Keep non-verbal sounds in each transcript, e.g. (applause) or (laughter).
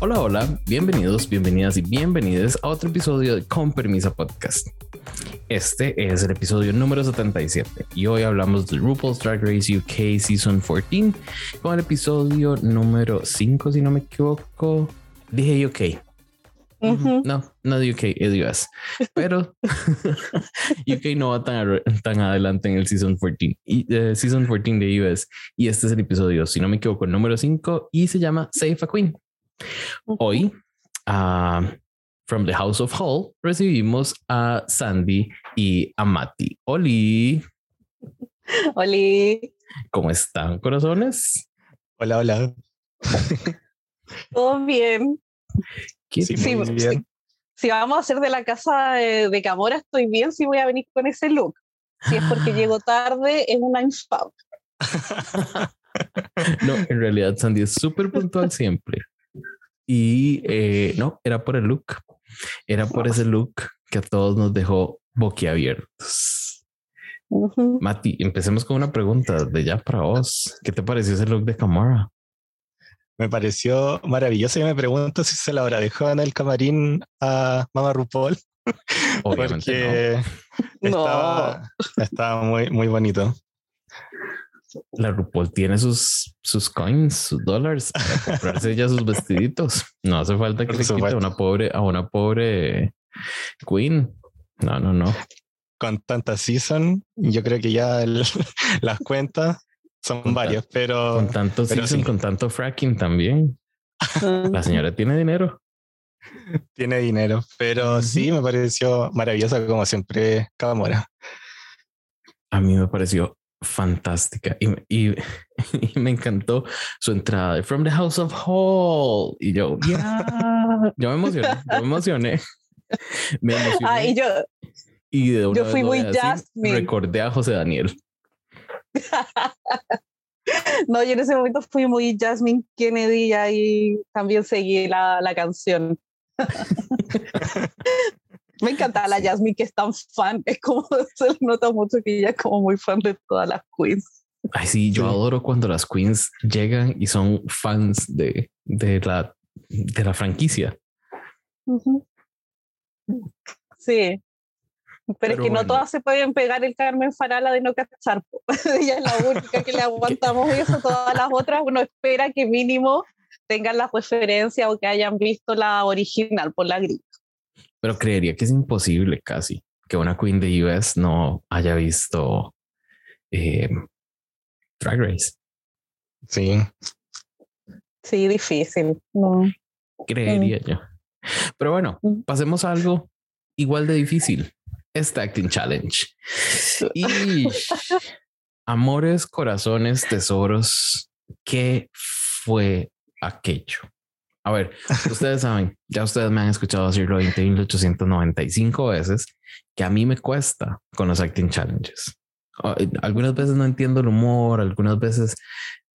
Hola, hola, bienvenidos, bienvenidas y bienvenidos a otro episodio de Con Permisa Podcast. Este es el episodio número 77 y hoy hablamos de RuPaul's Drag Race UK Season 14 con el episodio número 5, si no me equivoco. Dije UK. (laughs) No, no de UK, es US. Pero (laughs) UK no va tan, tan adelante en el Season 14 y uh, Season 14 de US. Y este es el episodio, si no me equivoco, número 5 y se llama Save a Queen. Hoy, uh, from the House of Hall, recibimos a Sandy y a Mati. Oli. Oli. ¿Cómo están, corazones? Hola, hola. (laughs) Todo bien. Sí, Sí, muy sí. bien. Si vamos a hacer de la casa de, de Camora, estoy bien si voy a venir con ese look. Si es porque llego (laughs) tarde, es una infame. (laughs) No, en realidad Sandy es súper puntual siempre. Y eh, no, era por el look. Era por ese look que a todos nos dejó boquiabiertos. Ujú. Mati, empecemos con una pregunta de ya para vos. ¿Qué te pareció ese look de Camara? Me pareció maravilloso y me pregunto si se la habrá dejado en el camarín a Mama RuPaul. (laughs) Obviamente porque No. estaba, estaba muy, muy bonito. no. La RuPaul tiene sus, sus coins, sus dólares para comprarse ya sus vestiditos. No hace falta que Por le quite a una pobre, a una pobre queen. No, no, no. Con tanta season, yo creo que ya el- (laughs) las cuentas son Con varias, pero Con tanto pero season, sí. con tanto fracking también. La señora tiene dinero. (laughs) tiene dinero. Pero sí, me pareció maravillosa como siempre Camora. A mí me pareció fantástica y, y- (laughs) y me encantó su entrada de From the House of Hall. Y yo, (laughs) ya, yo me emocioné, yo me emocioné. Me emocioné. Ah, y yo, y de una yo vez fui muy a decir, Jasmine. Recordé a José Daniel. (laughs) no, yo en ese momento fui muy Jasmine Kennedy y ahí también seguí la, la canción. Me encanta la Jasmine que es tan fan, es como (laughs) se le nota mucho que ella es como muy fan de todas las queens. Ay, sí, yo adoro cuando las queens llegan y son fans de, de, la, de la franquicia. Sí. Pero, Pero es que bueno. no todas se pueden pegar el Carmen Farala de no cachar. (laughs) Ella es la única que le (laughs) aguantamos eso. Todas las otras uno espera que mínimo tengan la referencia o que hayan visto la original por la grita. Pero creería que es imposible casi que una queen de US no haya visto eh, Drag Race. Sí, Sí, difícil. No. Creería yo. Pero bueno, Mm. pasemos a algo igual de difícil. Este Acting Challenge. (laughs) Y amores, corazones, tesoros. ¿Qué fue aquello? A ver, ustedes (laughs) saben, ya ustedes me han escuchado decirlo 20.895 veces, que a mí me cuesta con los Acting Challenges. Ah, eh, Algunas veces no entiendo el humor, algunas veces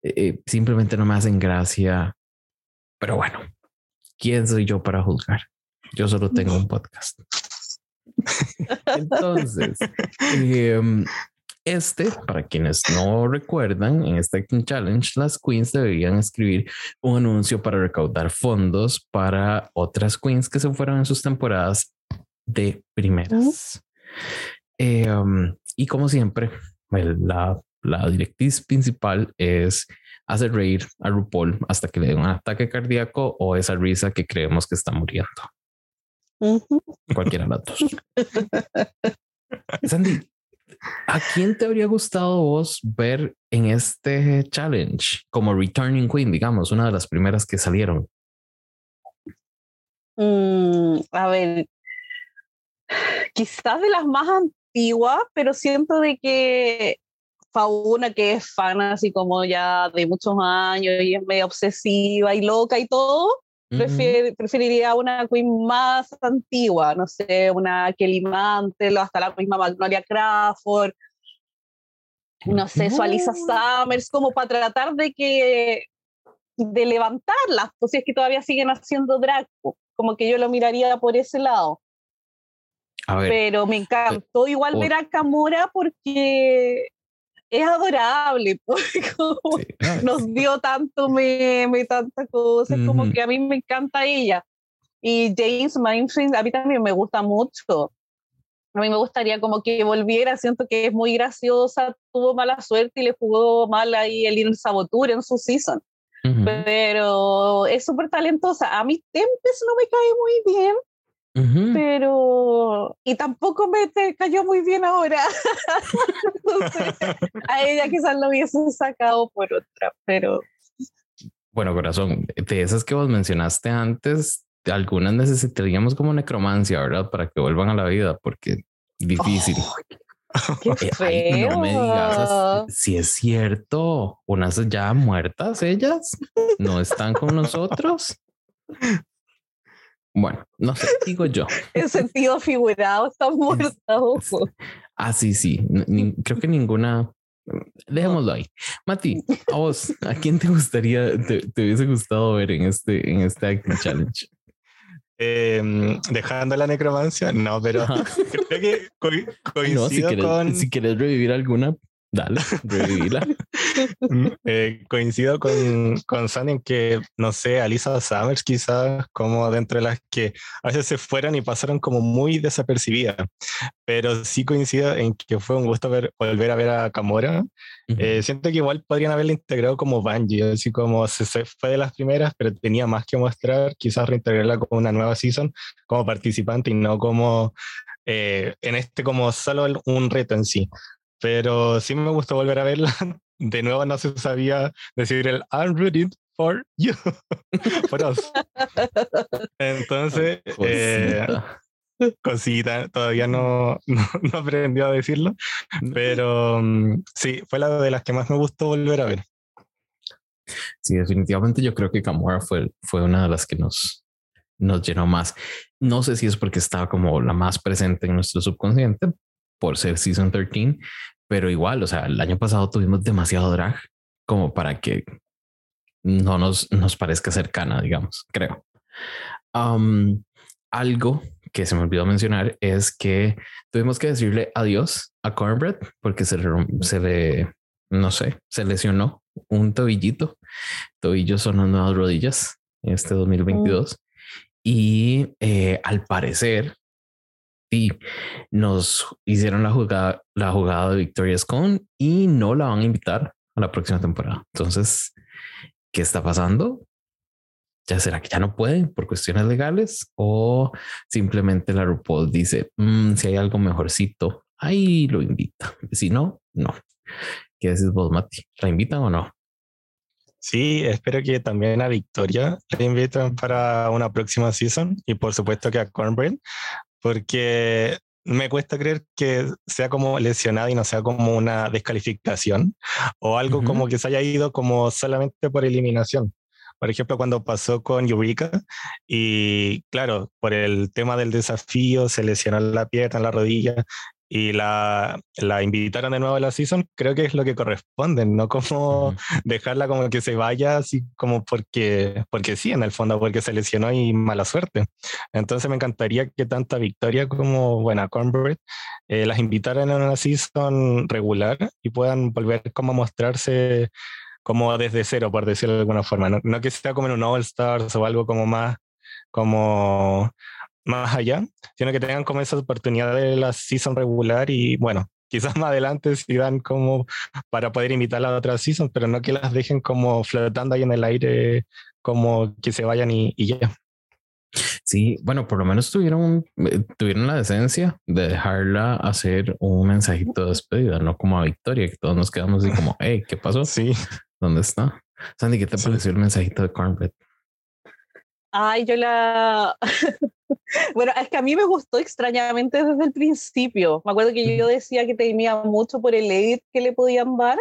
eh, eh, simplemente no me hacen gracia. Pero bueno, ¿quién soy yo para juzgar? Yo solo tengo un podcast. (laughs) Entonces, em, este, para quienes no recuerdan, en este Acting Challenge, las queens deberían escribir un anuncio para recaudar fondos para otras queens que se fueron en sus temporadas de primeras. Em, y como siempre, el- la, la directriz principal es hacer reír a RuPaul hasta que le dé un ataque cardíaco o esa risa que creemos que está muriendo. Cualquiera de las dos. Sandy, ¿a quién te habría gustado vos ver en este challenge como Returning Queen, digamos, una de las primeras que salieron? Mm, a ver, quizás de las más antiguas, pero siento de que Fauna, que es fan así como ya de muchos años y es medio obsesiva y loca y todo, prefier- preferiría una queen más antigua, no sé, una Kelly Mantel hasta la misma Magnolia Crawford, no sé, su Alisa Summers, como para tratar de que de levantarlas, pues si es que todavía siguen haciendo drag, como que yo lo miraría por ese lado. A ver, Pero me encantó igual ver a Camora porque es adorable, (laughs) porque como nos dio tanto meme, tanta cosa, es como que a mí me encanta ella. Y James Mindfield a mí también me gusta mucho. A mí me gustaría como que volviera, siento que es muy graciosa, tuvo mala suerte y le jugó mal ahí el Sabotur en su season. Pero es súper talentosa. A mí Tempest no me cae muy bien, pero, y tampoco me cayó muy bien ahora. (laughs) a ella quizás lo hubiesen sacado por otra, pero. Bueno, corazón, de esas que vos mencionaste antes, algunas necesitaríamos como necromancia, ¿verdad? Para que vuelvan a la vida, porque difícil. qué no me digas si es cierto, unas ya muertas ellas no están con nosotros. Bueno, no sé, digo yo. (laughs) En sentido figurado, está muerta. Ah, sí, sí. creo que ninguna. Dejémoslo ahí. Mati, a vos, ¿a quién te gustaría, te, hubiese gustado ver en este, en este acting challenge? Em, dejando la necromancia, no, pero (laughs) creo que coincido si quieres, con. Si quieres revivir alguna, Dale, revivila. (laughs) Mm, eh, coincido con, con Sandy en que, no sé, Alisa Summers quizás como dentro de las que a veces se fueron y pasaron como muy desapercibidas, pero sí coincido en que fue un gusto ver, volver a ver a Camora. Eh, siento que igual podrían haberla integrado como Bungie, así como se, fue de las primeras, pero tenía más que mostrar, quizás reintegrarla como una nueva season, como participante y no como eh, en este como solo un reto en sí pero sí me gustó volver a verla. (laughs) De nuevo no se sabía decir el I'm ready for you, (laughs) for us. Entonces, eh, cosita, todavía no, (laughs) no, aprendió a decirlo, pero mm, sí, fue la de las que más me gustó volver a ver. Sí, definitivamente yo creo que Camora fue, fue una de las que nos, nos llenó más. No sé si es porque estaba como la más presente en nuestro subconsciente por ser Season 13, pero igual, o sea, el año pasado tuvimos demasiado drag como para que no nos, nos parezca cercana, digamos, creo. algo que se me olvidó mencionar es que tuvimos que decirle adiós a Cornbread porque se, se le, no sé, se lesionó un tobillito. Tobillos son las nuevas rodillas en este 2022. Y eh, al parecer y nos hicieron la jugada, la jugada de Victoria's Con y no la van a invitar a la próxima temporada. Entonces, ¿qué está pasando? ¿Ya será que ya no pueden por cuestiones legales o simplemente la RuPaul dice mm, si hay algo mejorcito, ahí lo invita. Si no, no. ¿Qué dices vos, Mati? ¿La invitan o no? Sí, espero que también a Victoria la inviten para una próxima season y por supuesto que a Cornbread, porque me cuesta creer que sea como lesionada y no sea como una descalificación o algo como que se haya ido como solamente por eliminación. Por ejemplo, cuando pasó con Eureka y claro, por el tema del desafío se lesionó la pierna, la rodilla y la, la, invitaron de nuevo a la season, creo que es lo que corresponde, no como dejarla como que se vaya así como porque, porque sí, en el fondo, porque se lesionó y mala suerte. Entonces me encantaría que tanta Victoria como, bueno, Cornbread eh, las invitaran a una season regular y puedan volver como a mostrarse como desde cero, por decirlo de alguna forma. No, no que sea como en un All Stars o algo como más como más allá, sino que tengan como esa oportunidad de la season regular y bueno, (laughs) quizás más adelante si dan como para poder invitar a la otra season, pero no que las dejen como flotando ahí en el aire, como que se vayan y, y ya. Sí, bueno, por lo menos tuvieron, eh, tuvieron la decencia de dejarla hacer un mensajito de despedida, no como a Victoria, que todos nos quedamos así como, hey, ¿qué pasó? (laughs) Sí. ¿Dónde está? Sandy, ¿qué te pareció el mensajito de Cornbread? Ay, yo la... (laughs) bueno, es que a mí me gustó extrañamente desde el principio. Me acuerdo que yo decía que temía mucho por el edit que le podían dar,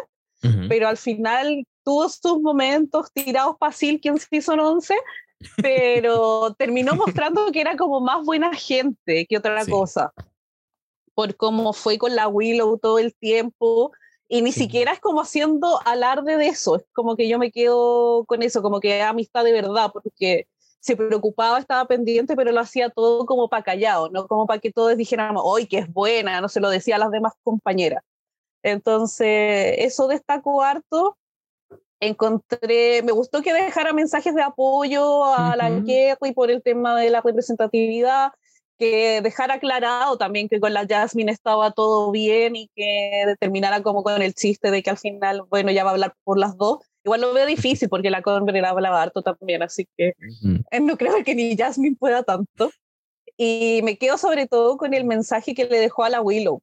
pero al final tuvo sus momentos tirados para Silk en Season 11, pero (laughs) terminó mostrando que era como más buena gente que otra cosa. Por cómo fue con la Willow todo el tiempo. Y ni siquiera es como haciendo alarde de eso, es como que yo me quedo con eso, como que amistad de verdad, porque se preocupaba, estaba pendiente, pero lo hacía todo como para callado, no como para que todos dijéramos, hoy que es buena, no se lo decía a las demás compañeras. Entonces, eso destacó harto. Encontré, me gustó que dejara mensajes de apoyo a la guerra y por el tema de la representatividad, que dejara aclarado también que con la Jasmine estaba todo bien y que terminara como con el chiste de que al final, bueno, ya va a hablar por las dos. Igual lo veo difícil porque la Conver hablaba harto también, así que no creo que ni Jasmine pueda tanto. Y me quedo sobre todo con el mensaje que le dejó a la Willow.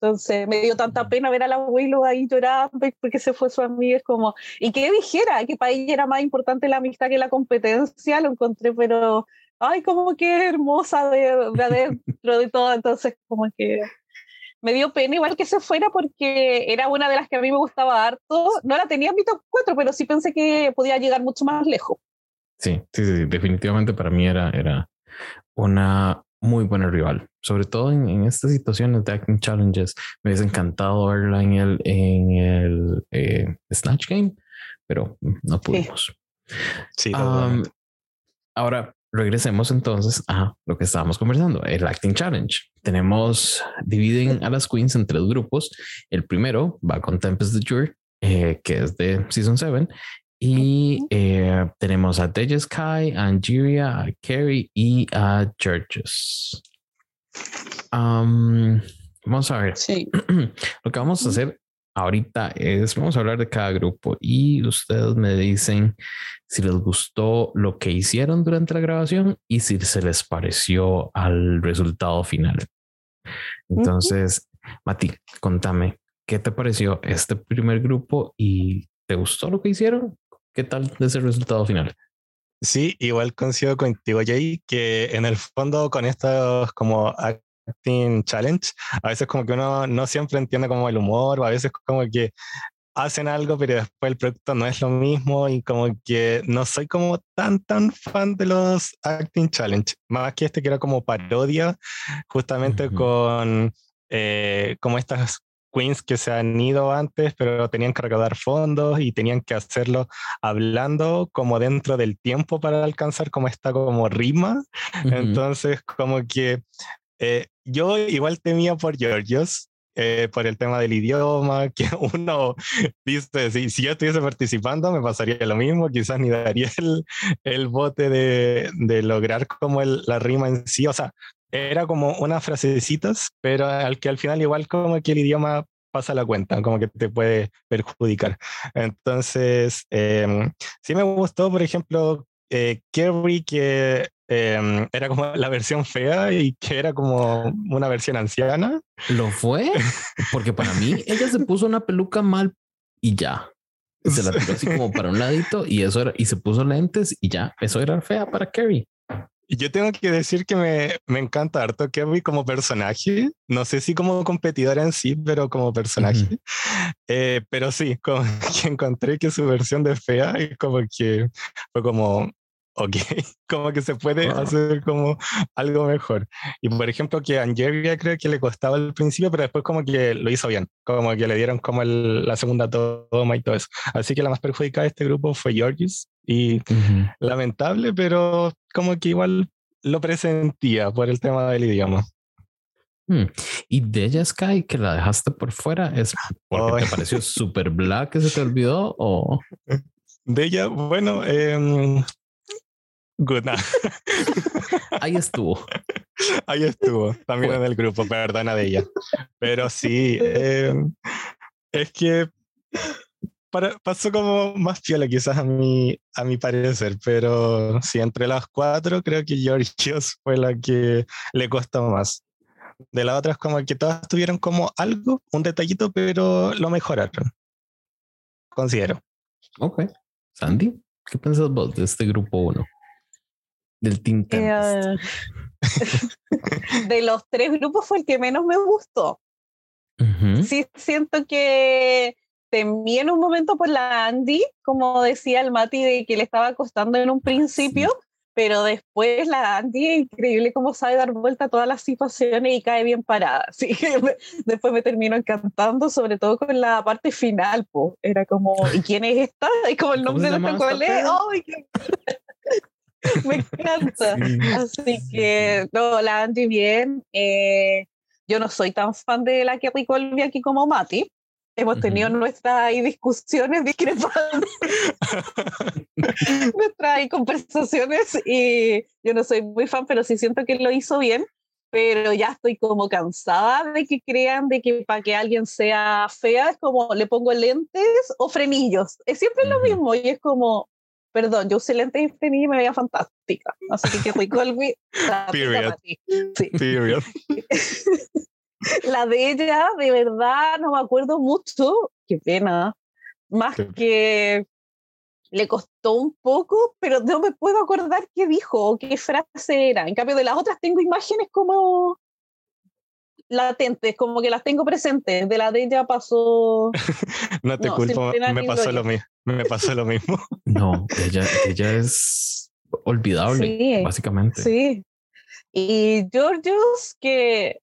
Entonces me dio tanta pena ver a la Willow ahí llorando porque se fue su amiga. Es como, y que dijera que para ella era más importante la amistad que la competencia, lo encontré, pero ay, como que hermosa de, de adentro de todo. Entonces, como que me dio pena igual que se fuera porque era una de las que a mí me gustaba harto. No la tenía en mi top 4, pero sí pensé que podía llegar mucho más lejos. Sí, sí, sí, definitivamente para mí era, era una muy buena rival, sobre todo en, estas situaciones de acting challenges. Me hubiese encantado verla en el, en el eh, Snatch Game, pero no pudimos. Sí, ahora regresemos entonces a lo que estábamos conversando, el Acting Challenge. Tenemos, dividen a las queens en tres grupos. El primero va con Tempest the Jury, eh, que es de Season 7, y eh, tenemos a Deja Sky, a Angeria, a Carrie y a Churches. vamos a ver. Sí. (clears throat) Lo que vamos a hacer ahorita es, vamos a hablar de cada grupo y ustedes me dicen si les gustó lo que hicieron durante la grabación y si se les pareció al resultado final. Entonces, Mati, contame, ¿qué te pareció este primer grupo y te gustó lo que hicieron? ¿Qué tal de ese resultado final? Sí, igual coincido contigo, Jay, que en el fondo con estos como acting challenge, a veces como que uno no siempre entiende como el humor, o a veces como que hacen algo, pero después el producto no es lo mismo y como que no soy como tan, tan fan de los acting challenge, más que este que era como parodia, justamente con eh, como estas queens que se han ido antes, pero tenían que recaudar fondos y tenían que hacerlo hablando como dentro del tiempo para alcanzar como esta como rima. Entonces, como que eh, yo igual temía por Georgios, eh, por el tema del idioma, (laughs) que uno dice, si, si, yo estuviese participando me pasaría lo mismo, quizás ni daría el, el bote de, de lograr como el, la rima en sí, o sea, era como unas frasecitas, pero al que al final igual como que el idioma pasa la cuenta, como que te puede perjudicar. Entonces, eh, sí me gustó, por ejemplo, eh, Kerry, que Em, era como la versión fea y que era como una versión anciana. ¿Lo fue? Porque para mí ella se puso una peluca mal y ya. Se la tiró así como para un ladito y eso era, y se puso lentes y ya, eso era fea para Carrie. Yo tengo que decir que me, me encanta harto Kerry como personaje. No sé si como competidora en sí, pero como personaje. Eh, pero sí, como (laughs) que encontré que su versión de fea es como que fue como, ok, (laughs) como que se puede hacer como algo mejor. Y por ejemplo, que a Angelia creo que le costaba al principio, pero después como que lo hizo bien, como que le dieron como la segunda toma y todo eso. Así que la más perjudicada de este grupo fue Georgis y lamentable, pero como que igual lo presentía por el tema del idioma. Hmm. Y Deja Sky, que la dejaste por fuera, ¿es porque te pareció súper black que se te olvidó o...? (laughs) De ella, bueno, eh, Good (laughs) Ahí estuvo. Ahí estuvo, también en el grupo, perdona de ella. Pero sí, eh, es que pasó como más piola quizás a mi, a mi parecer, pero sí, entre las cuatro creo que Georgios (laughs) fue la que le costó más. De las otras como que todas tuvieron como algo, un detallito, pero lo mejoraron. Considero. Ok. Sandy, ¿qué piensas vos de este grupo 1? Del Team eh, (laughs) de los tres grupos fue el que menos me gustó. Sí, siento que temí en un momento por la Andy, como decía el Mati, de que le estaba costando en un principio, pero después la Andy es increíble cómo sabe dar vuelta a todas las situaciones y cae bien parada. (laughs) Sí, después me terminó encantando, sobre todo con la parte final, pues era como, ¿y quién es esta? (laughs) Y como el nombre de la cual es, (laughs) me encanta. Así que, no, la Andy bien. Eh, yo no soy tan fan de la Kerry Colby aquí como Mati. Hemos tenido nuestras discusiones discrepantes, (laughs) nuestras conversaciones y yo no soy muy fan, pero sí siento que lo hizo bien, pero ya estoy como cansada de que crean de que para que alguien sea fea es como le pongo lentes o frenillos, es siempre lo mismo y es como, perdón, yo usé lentes y me veía fantástica, así que fui Colby. (laughs) Period. Sí. Period. (laughs) La de ella, de verdad, no me acuerdo mucho. Qué pena. Más Qué- que le costó un poco, pero no me puedo acordar qué dijo o qué frase era. En cambio, de las otras tengo imágenes como latentes, como que las tengo presentes. De la de ella pasó. (laughs) No te No, culpo, me pasó, lo mismo, me pasó lo mismo. No, ella, ella es olvidable, Sí, básicamente. Sí. Y Georgios, que.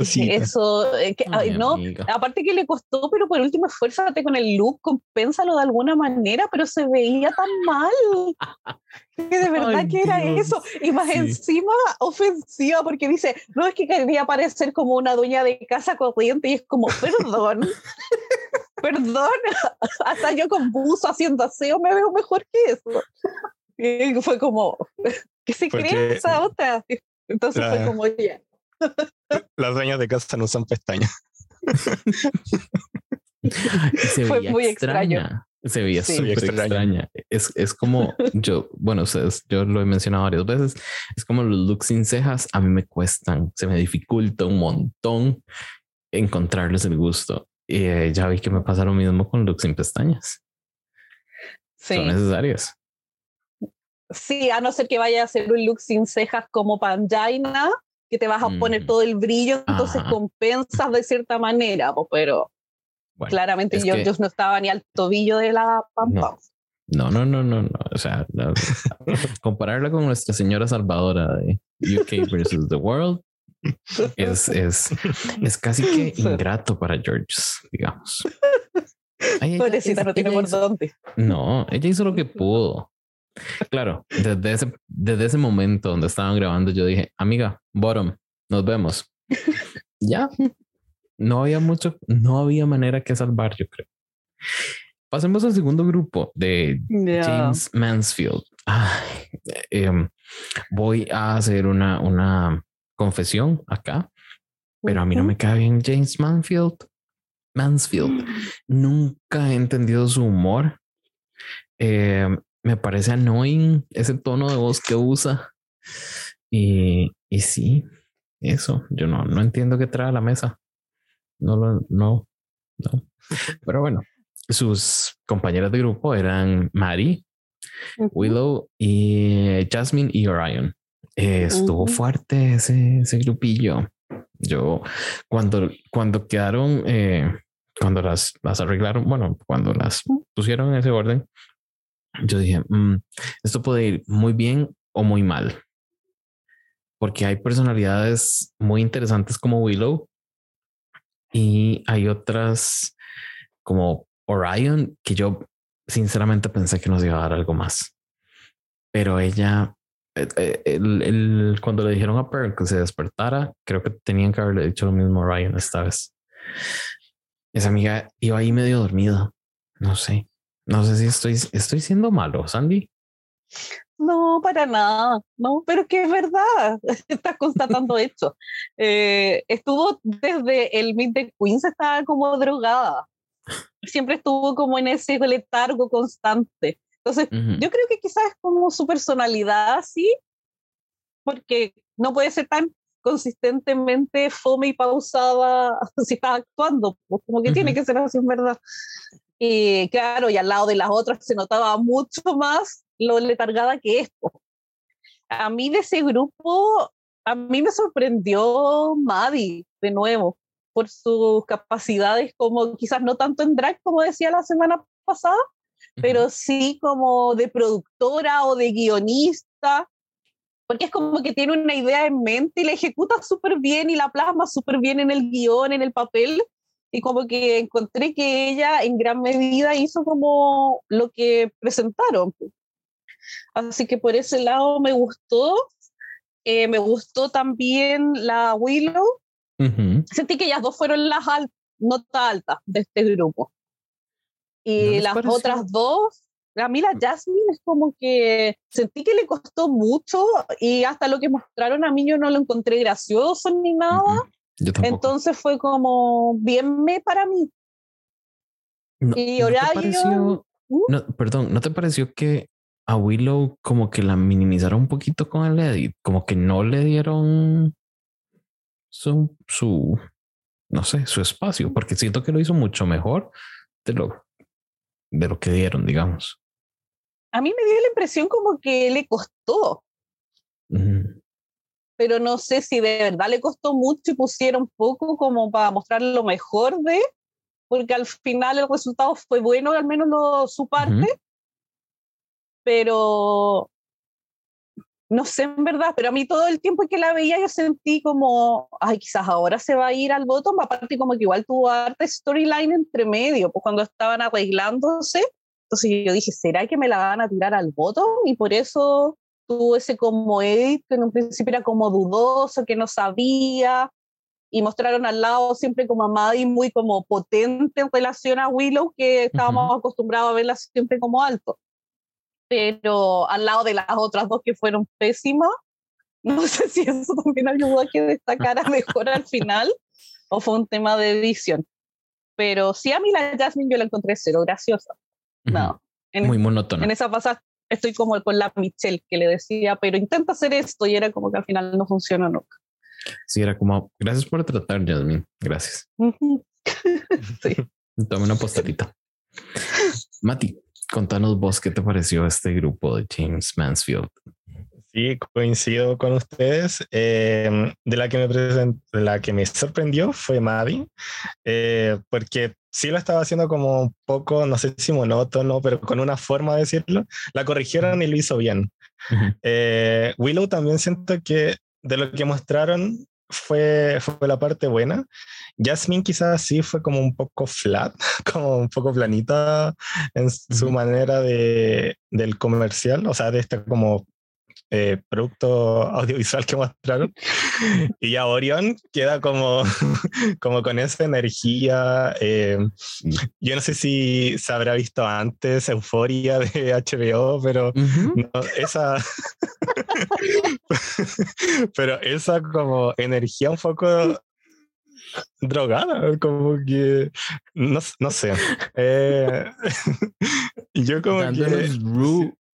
Cosita. Eso, eh, que, ay, no, amiga. aparte que le costó, pero por último esfuérzate con el look, compénsalo de alguna manera, pero se veía tan mal. Que de (laughs) verdad Ay, que era Dios. eso. Y más Sí. encima ofensiva, porque dice, no es que quería parecer como una dueña de casa corriente, y es como, perdón, (laughs) perdón, (laughs) hasta yo con buzo haciendo aseo me veo mejor que eso. Y fue como, ¿qué se cree Porque- esa otra? Entonces fue La- como, ya. Las dueñas de casa no usan pestañas. Se Fue veía muy extraño. extraña. Se veía Sí. súper Extraña. extraña. Es, es como yo, bueno, ustedes, yo lo he mencionado varias veces. Es como los looks sin cejas. A mí me cuestan, se me dificulta un montón encontrarles el gusto. Y eh, ya vi que me pasa lo mismo con looks sin pestañas. Sí. Son necesarias. Sí, a no ser que vaya a hacer un look sin cejas como Panjaina, que te vas a poner Mm. todo el brillo, entonces Ajá. compensas de cierta manera, po, pero Bueno, claramente yo, que- yo no estaba ni al tobillo de la pampa. No, no, no, no, no. O sea, la- (laughs) compararla con nuestra señora salvadora de UK versus the world es, es, es casi que (laughs) ingrato para George, digamos. (laughs) Ay, ella- Pobrecita, es- no tiene ella por hizo- dónde. No, ella hizo lo que pudo. Claro, desde ese, desde ese momento donde estaban grabando, yo dije, amiga, bottom, nos vemos. (laughs) ya. No había mucho, no había manera que salvar, yo creo. Pasemos al segundo grupo de. James Mansfield. Ay, em, voy a hacer una, una confesión acá, pero a mí no me cae bien James Mansfield. Mansfield. (gasps) Nunca he entendido su humor. Eh, me parece annoying ese tono de voz que usa. Y, y sí, eso. Yo no, no entiendo qué trae a la mesa. No lo, no, no. Pero bueno, sus compañeras de grupo eran Mari. Willow y Jasmine y Orion. Eh, estuvo fuerte ese, ese grupillo. Yo, cuando, cuando quedaron, eh, cuando las, las arreglaron, bueno, cuando las pusieron en ese orden, yo dije, "Mm, esto puede ir muy bien o muy mal. Porque hay personalidades muy interesantes como Willow y hay otras como Orion que yo sinceramente pensé que nos iba a dar algo más. Pero ella, eh, eh, cuando le dijeron a Pearl que se despertara, creo que tenían que haberle dicho lo mismo a Orion esta vez. Esa amiga iba ahí medio dormida. No sé. No sé si estoy, estoy siendo malo, Sandy. No, para nada, no, pero que es verdad, (laughs) estás constatando (laughs) esto. Eh, estuvo desde el Meet the Queens, estaba como drogada, siempre estuvo como en ese letargo constante. Entonces, Ujú. yo creo que quizás es como su personalidad así, porque no puede ser tan consistentemente fome y pausada (laughs) si está actuando, pues, como que tiene Ujú. que ser así en verdad. Y claro, y al lado de las otras se notaba mucho más lo letargada que es. po. A mí de ese grupo, a mí me sorprendió Maddie de nuevo por sus capacidades como quizás no tanto en drag como decía la semana pasada, pero sí como de productora o de guionista, porque es como que tiene una idea en mente y la ejecuta súper bien y la plasma súper bien en el guion, en el papel, y como que encontré que ella en gran medida hizo como lo que presentaron. Así que por ese lado me gustó. Eh, me gustó también la Willow. Ujú. Sentí que ellas dos fueron las, al- nota alta de este grupo. Y las otras dos, a mí la Jasmine es como que sentí que le costó mucho y hasta lo que mostraron a mí yo no lo encontré gracioso ni nada. Entonces fue como bien me para mí. y horario. ¿Mm? No, perdón, ¿no te pareció que a Willow como que la minimizaron un poquito con el edit? Como que no le dieron su, su, no sé, su espacio, porque siento que lo hizo mucho mejor de lo, de lo que dieron, digamos. A mí me dio la impresión como que le costó. Pero no sé si de verdad le costó mucho y pusieron poco como para mostrar lo mejor de, porque al final el resultado fue bueno, al menos lo, su parte. Pero no sé en verdad, pero a mí todo el tiempo que la veía yo sentí como, ay, quizás ahora se va a ir al bottom, aparte como que igual tuvo arte storyline entre medio, pues cuando estaban arreglándose, entonces yo dije, ¿será que me la van a tirar al bottom? Y por eso tuvo ese como edit que en un principio era como dudoso, que no sabía, y mostraron al lado siempre como a Maddie muy como potente en relación a Willow, que estábamos acostumbrados a verla siempre como alto pero al lado de las otras dos que fueron pésimas, (laughs) no sé si eso también ayudó a que destacara (laughs) mejor al final o fue un tema de edición. Pero sí, a mí la Jasmine yo la encontré cero graciosa. No. Muy monótona. En esa pasada estoy como con la Michelle que le decía, pero intenta hacer esto y era como que al final no funcionó nunca. Sí, era como, gracias por tratar, Jasmine. Gracias. (laughs) sí. (laughs) Tome una postalita. Mati, Contanos vos qué te pareció este grupo de James Mansfield. Sí, coincido con ustedes. Em, de, la que me de la que me sorprendió fue Maddie, eh, porque sí lo estaba haciendo como un poco, no sé si monótono, pero con una forma de decirlo. La corrigieron y lo hizo bien. Eh, Willow también siento que de lo que mostraron fue, fue la parte buena. Jasmine quizás sí fue como un poco flat, (laughs) como un poco planita en su manera de, del comercial, o sea, de este como eh, producto audiovisual que mostraron. (laughs) Y ya Orion queda como, (laughs) como con esa energía. Eh, yo no sé si se habrá visto antes Euforia de HBO, pero esa. (laughs) pero esa como energía un poco drogada, como que no, no sé. Eh, yo como que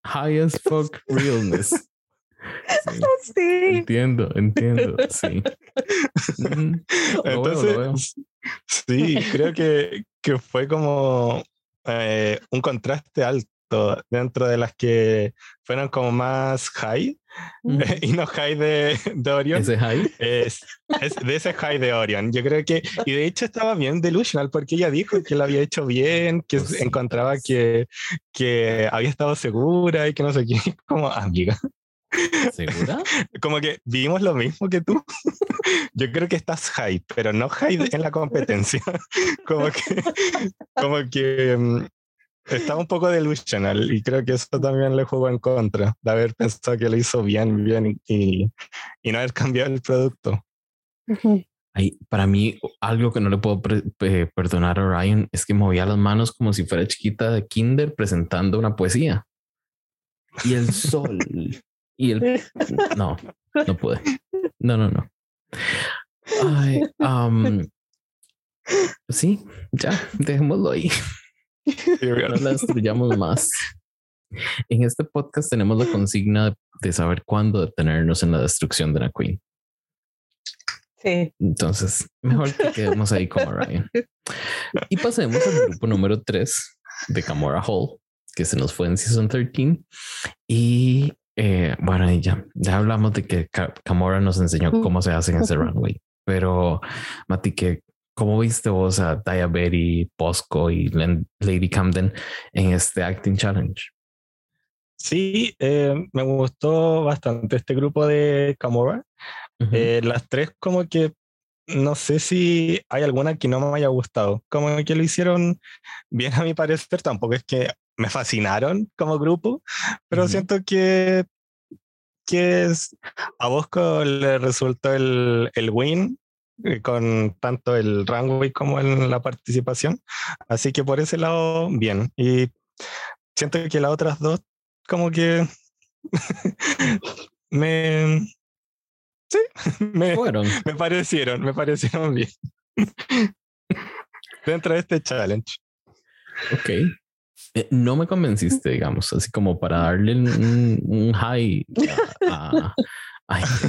highest fuck realness. Sí. Entiendo, entiendo, sí. Entonces, sí, creo que, que fue como eh, un contraste alto dentro de las que fueron como más high y no high de, de Orion. ¿Ese high? Es, de ese high de Orion. Yo creo que, y de hecho estaba bien delusional porque ella dijo que lo había hecho bien, que pues encontraba que, que había estado segura y que no sé qué, (laughs) como amiga. ¿Segura? (laughs) Como que vimos lo mismo que tú. (laughs) Yo creo que estás high, pero no high en la competencia. (laughs) Como que, como que mm, estaba un poco delusional y creo que eso también le jugó en contra de haber pensado que lo hizo bien, bien y, y no haber cambiado el producto. para mí, algo que no le puedo perdonar a Ryan es que movía las manos como si fuera chiquita de Kinder presentando una poesía. Y el sol. Y el. No, no pude. No, no, no. Ay, sí, ya, dejémoslo ahí. No la destruyamos más. En este podcast tenemos la consigna de saber cuándo detenernos en la destrucción de la Queen. Sí. Entonces, mejor que quedemos ahí como Ryan. Y pasemos al grupo número 3 de Camora Hall, que se nos fue en Season 13. Y eh, bueno, ya, ya hablamos de que Camora nos enseñó cómo se hace en ese runway. Pero, Mati, que ¿Cómo viste vos a Diabetes, Bosco y Lady Camden en este Acting Challenge? Sí, eh, me gustó bastante este grupo de Camora. Eh, las tres como que no sé si hay alguna que no me haya gustado. Como que lo hicieron bien a mi parecer, tampoco es que me fascinaron como grupo, pero siento que, que a Bosco le resultó el, el win eh, con tanto el runway como en la participación. Así que por ese lado, bien. Y siento que las otras dos, como que (laughs) me. Sí, (laughs) me, me parecieron, me parecieron bien. (laughs) Dentro de este challenge. Ok. Eh, no me convenciste, digamos, así como para darle un, high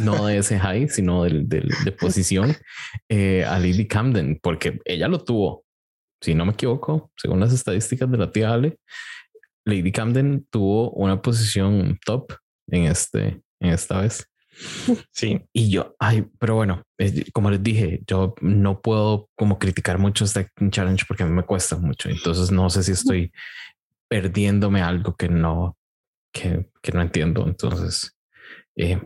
no de ese high, sino del, de posición eh, a Lily Camden, porque ella lo tuvo. Si no me equivoco, según las estadísticas de la tía Ale, Lady Camden tuvo una posición top en este, en esta vez. Sí. Y yo, ay, pero bueno, como les dije, yo no puedo como criticar mucho este challenge porque a mí me cuesta mucho. Entonces no sé si estoy perdiéndome algo que no, que, que no entiendo. Entonces, eh,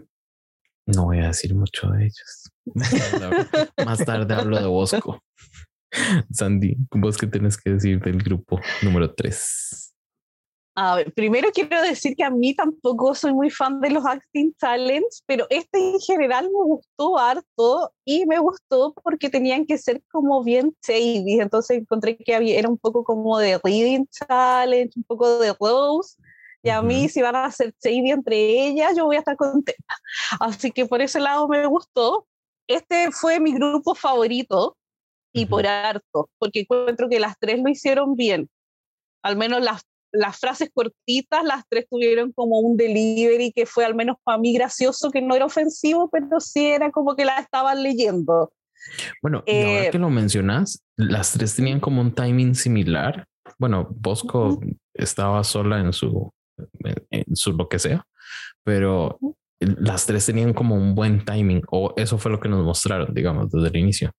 no voy a decir mucho de ellos. (laughs) Más tarde hablo de Bosco. (laughs) Sandy, vos qué tienes que decir del grupo número 3? A ver, primero quiero decir que a mí tampoco soy muy fan de los acting talents, pero este en general me gustó harto y me gustó porque tenían que ser como bien shady, entonces encontré que había, era un poco como de reading challenge, un poco de rose, y a mí si van a hacer shady entre ellas, yo voy a estar contenta. (laughs) Así que por ese lado me gustó. Este fue mi grupo favorito y por harto, porque encuentro que las tres lo hicieron bien. Al menos las las frases cortitas, las tres tuvieron como un delivery que fue al menos para mí gracioso, que no era ofensivo, pero sí era como que la estaban leyendo. Bueno, y ahora eh, que lo mencionas, las tres tenían como un timing similar. Bueno, Bosco estaba sola en su, en su lo que sea, pero las tres tenían como un buen timing, o eso fue lo que nos mostraron, digamos, desde el inicio.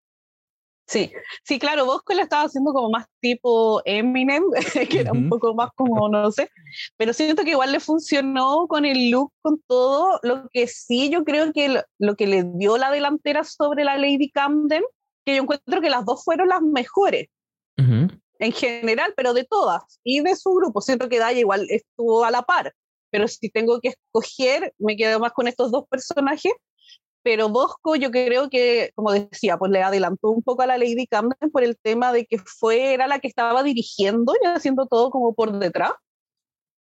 Sí, sí, claro, Bosco lo estaba haciendo como más tipo Eminem, (laughs) que era un poco más como, no sé, pero siento que igual le funcionó con el look, con todo, lo que sí yo creo que lo, que le dio la delantera sobre la Lady Camden, que yo encuentro que las dos fueron las mejores. En general, pero de todas y de su grupo. Siento que Daya igual estuvo a la par, pero si tengo que escoger, me quedo más con estos dos personajes pero Bosco yo creo que, como decía, pues le adelantó un poco a la Lady Camden por el tema de que fue, era la que estaba dirigiendo y haciendo todo como por detrás.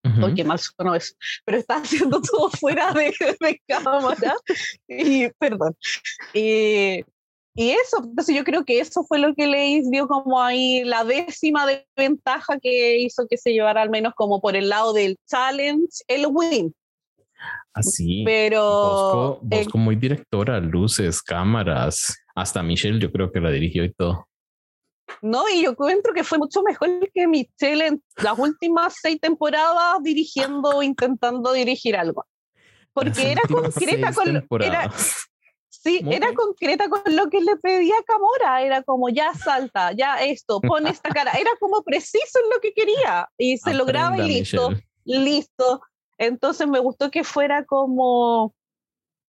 Uh qué mal sonó eso, pero está haciendo (laughs) todo fuera de, de cámara. Y, perdón. Y, y eso, entonces yo creo que eso fue lo que le dio como ahí la décima de ventaja que hizo que se llevara al menos como por el lado del challenge el win. Así. Pero. Bosco, muy directora, luces, cámaras. Hasta Michelle, yo creo que la dirigió y todo. No, y yo encuentro que fue mucho mejor que Michelle en las últimas seis temporadas dirigiendo, intentando dirigir algo. Porque era concreta con. Era, sí, era concreta con lo que le pedía Camora. Era como, ya salta, ya esto, pon esta cara. Era como preciso en lo que quería. Y se lograba y listo. Listo entonces me gustó que fuera como,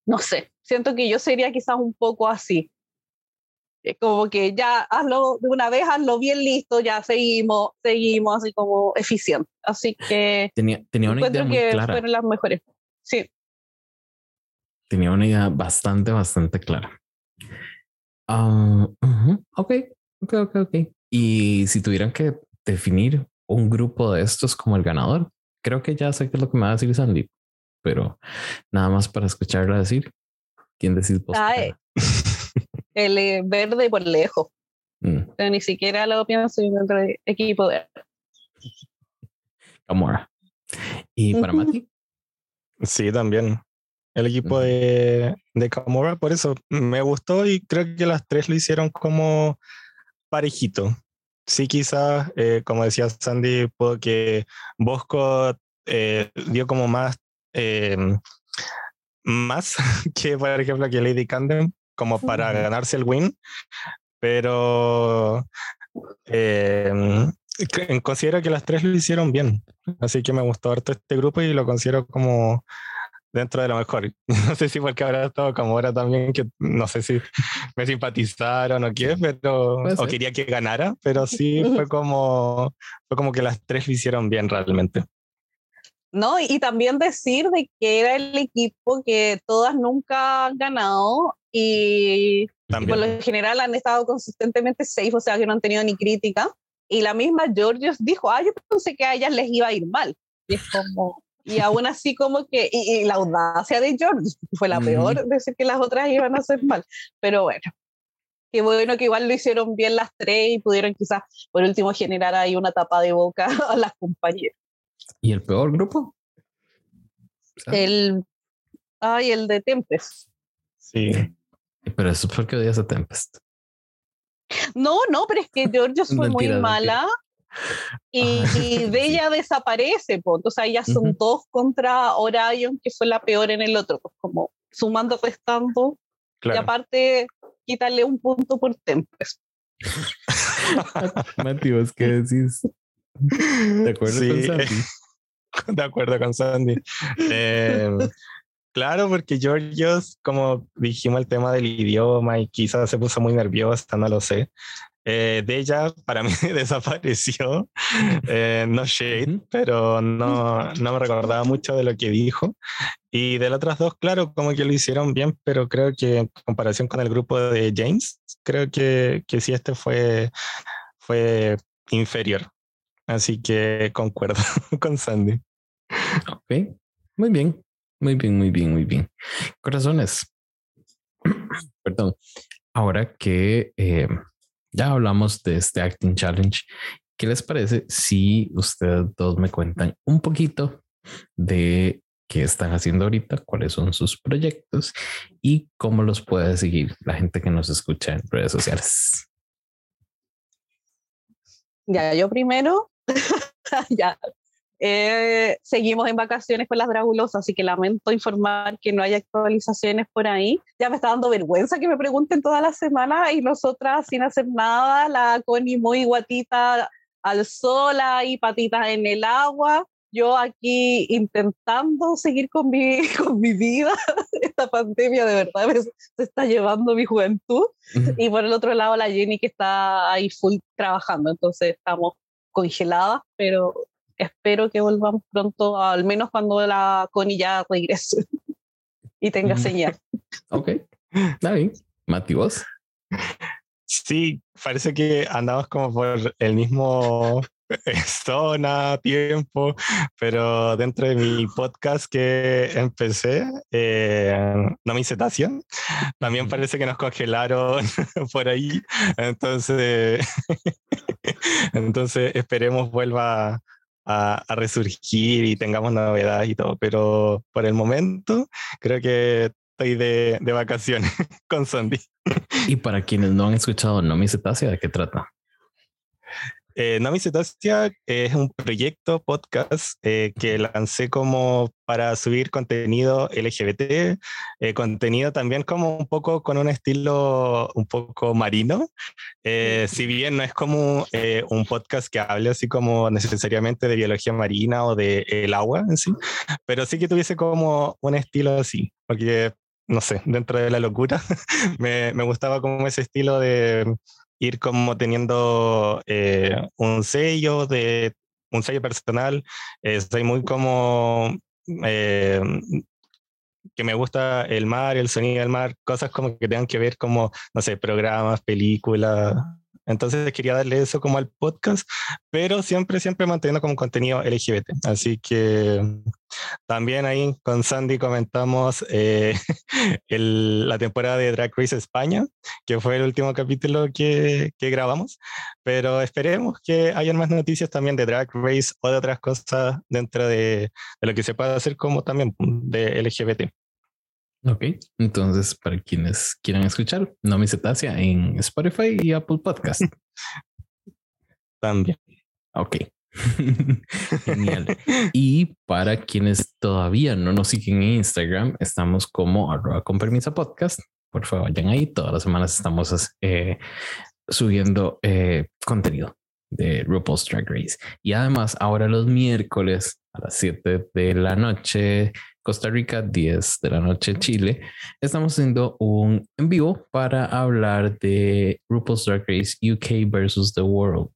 no sé, siento que yo sería quizás un poco así. Como que ya hazlo de una vez, hazlo bien listo, ya seguimos, seguimos así como eficiente. Así que tenía, tenía una idea muy que clara. fueron las mejores. Sí. Tenía una idea bastante, bastante clara. Ah, ok, ok, ok, ok. Y si tuvieran que definir un grupo de estos como el ganador, creo que ya sé qué es lo que me va a decir Sandy, pero nada más para escucharla decir. ¿Quién decide (laughs) el eh, verde por lejos. Mm. ni siquiera lo pienso dentro del equipo de Camora. ¿Y para Mati? Sí, también. El equipo de, de Camora, por eso me gustó y creo que las tres lo hicieron como parejito sí quizás, eh, como decía Sandy, puedo que Bosco eh, dio como más, eh, más (laughs) que, por ejemplo, que Lady Camden, como para ganarse el win, pero considero que las tres lo hicieron bien, así que me gustó harto este grupo y lo considero como dentro de lo mejor. (laughs) No sé si porque habrá estado como ahora también, que no sé si me simpatizaron o qué, pero, o quería que ganara, pero sí fue como, fue como que las tres lo hicieron bien realmente. No, y también decir de que era el equipo que todas nunca han ganado y por lo general han estado consistentemente safe, o sea que no han tenido ni crítica. Y la misma Georgios dijo, ah, yo pensé que a ellas les iba a ir mal. Y es como, y aún así como que, y, la audacia de George fue la peor, decir que las otras iban a hacer mal. Pero bueno, qué bueno que igual lo hicieron bien las tres y pudieron quizás por último generar ahí una tapa de boca (laughs) a las compañeras. ¿Y el peor grupo? El, ay, el de Tempest. Sí. Pero eso es porque odias a Tempest. No, no, pero es que George fue (laughs) muy mala. (laughs) Y, de ella desaparece, pues. O sea, ya son dos contra Orion, que fue la peor en el otro, pues como sumando, restando. Y aparte, quitarle un punto por Tempest. (laughs) Matías, ¿qué decís? ¿De acuerdo con (laughs) Sandy? De acuerdo con Sandy. Em, claro, porque Georgios, como dijimos, el tema del idioma y quizás se puso muy nerviosa, no lo sé. Eh, de ella, para mí, (laughs) desapareció. Eh, no shade, pero no, no me recordaba mucho de lo que dijo. Y de las otras dos, claro, como que lo hicieron bien, pero creo que en comparación con el grupo de James, creo que, que sí este fue, fue inferior. Así que concuerdo (laughs) con Sandy. Ok, muy bien, muy bien, muy bien, muy bien. Corazones. (clears throat) Perdón. Ahora que eh, ya hablamos de este Acting Challenge. ¿Qué les parece si ustedes dos me cuentan un poquito de qué están haciendo ahorita, cuáles son sus proyectos y cómo los puede seguir la gente que nos escucha en redes sociales? Ya, yo primero, (laughs) ya, eh, seguimos en vacaciones con las Dragulosas, así que lamento informar que no hay actualizaciones por ahí. Ya me está dando vergüenza que me pregunten toda la semana y nosotras sin hacer nada, la Connie muy guatita al sol y patitas en el agua. Yo aquí intentando seguir con mi, (laughs) con mi vida. (laughs) Esta pandemia de verdad me, se está llevando mi juventud. Y por el otro lado la Jenny que está ahí full trabajando. Entonces estamos congeladas, pero espero que volvamos pronto, al menos cuando la Connie ya regrese y tenga señal. Ok, está bien. Mati, ¿vos? Sí, parece que andamos como por el mismo (laughs) zona, tiempo, pero dentro de mi podcast que empecé, eh, no me cetáceo, también parece que nos congelaron (laughs) por ahí, entonces, (laughs) entonces esperemos vuelva a, resurgir y tengamos novedades y todo, pero por el momento creo que estoy de, de vacaciones (laughs) con Sandy. Y para quienes no han escuchado No Mi Cetácea, ¿de qué trata? Eh, Nami Cetacia es un proyecto podcast eh, que lancé como para subir contenido LGBT, eh, contenido también como un poco con un estilo un poco marino, eh, si bien no es como un podcast que hable así como necesariamente de biología marina o de el agua en sí, pero sí que tuviese como un estilo así, porque no sé, dentro de la locura (laughs) me, me gustaba como ese estilo de ir como teniendo eh, un sello de un sello personal. estoy muy como eh, que me gusta el mar, el sonido del mar, cosas como que tengan que ver como, no sé, programas, películas, entonces quería darle eso como al podcast, pero siempre, siempre manteniendo como contenido LGBT. Así que también ahí con Sandy comentamos eh, (laughs) la temporada de Drag Race España, que fue el último capítulo que, que grabamos, pero esperemos que hayan más noticias también de Drag Race o de otras cosas dentro de, de lo que se pueda hacer como también de LGBT. Ok, entonces para quienes quieran escuchar, No Mi Cetácea en Spotify y Apple Podcast. (laughs) También. Ok. (laughs) Genial. Y para quienes todavía no nos siguen en Instagram, estamos como arroba con permiso podcast. Por favor, vayan ahí. Todas las semanas estamos eh, subiendo eh, contenido de RuPaul's Drag Race. Y además, ahora los miércoles a las 7 de la noche Costa Rica, 10 de la noche Chile, estamos haciendo un en vivo para hablar de RuPaul's Drag Race UK versus The World.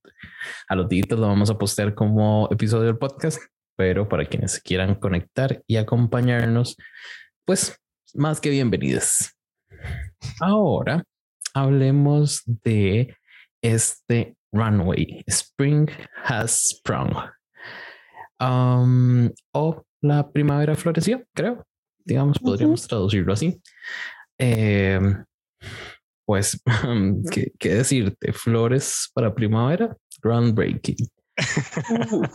A los días lo vamos a postear como episodio del podcast, pero para quienes quieran conectar y acompañarnos, pues más que bienvenidos. Ahora hablemos de este runway. Spring has sprung. Um, o la primavera floreció, creo. Digamos, podríamos traducirlo así. Eh, pues, (laughs) ¿qué, ¿qué, decirte? Flores para primavera, groundbreaking. (laughs)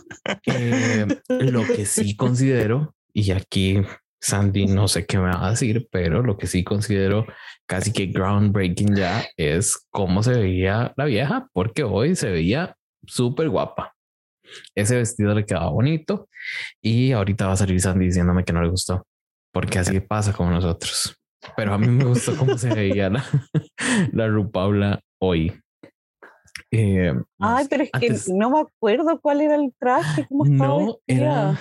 eh, lo que sí considero, y aquí Sandy no sé qué me va a decir, pero lo que sí considero casi que groundbreaking ya es cómo se veía la vieja, porque hoy se veía súper guapa. Ese vestido le quedaba bonito y ahorita va a salir Sandy diciéndome que no le gustó, porque así pasa con nosotros. Pero a mí me gustó (laughs) cómo se veía la, la Rupaula hoy. Eh, Ay, pero es que no me acuerdo cuál era el traje, cómo estaba no, era,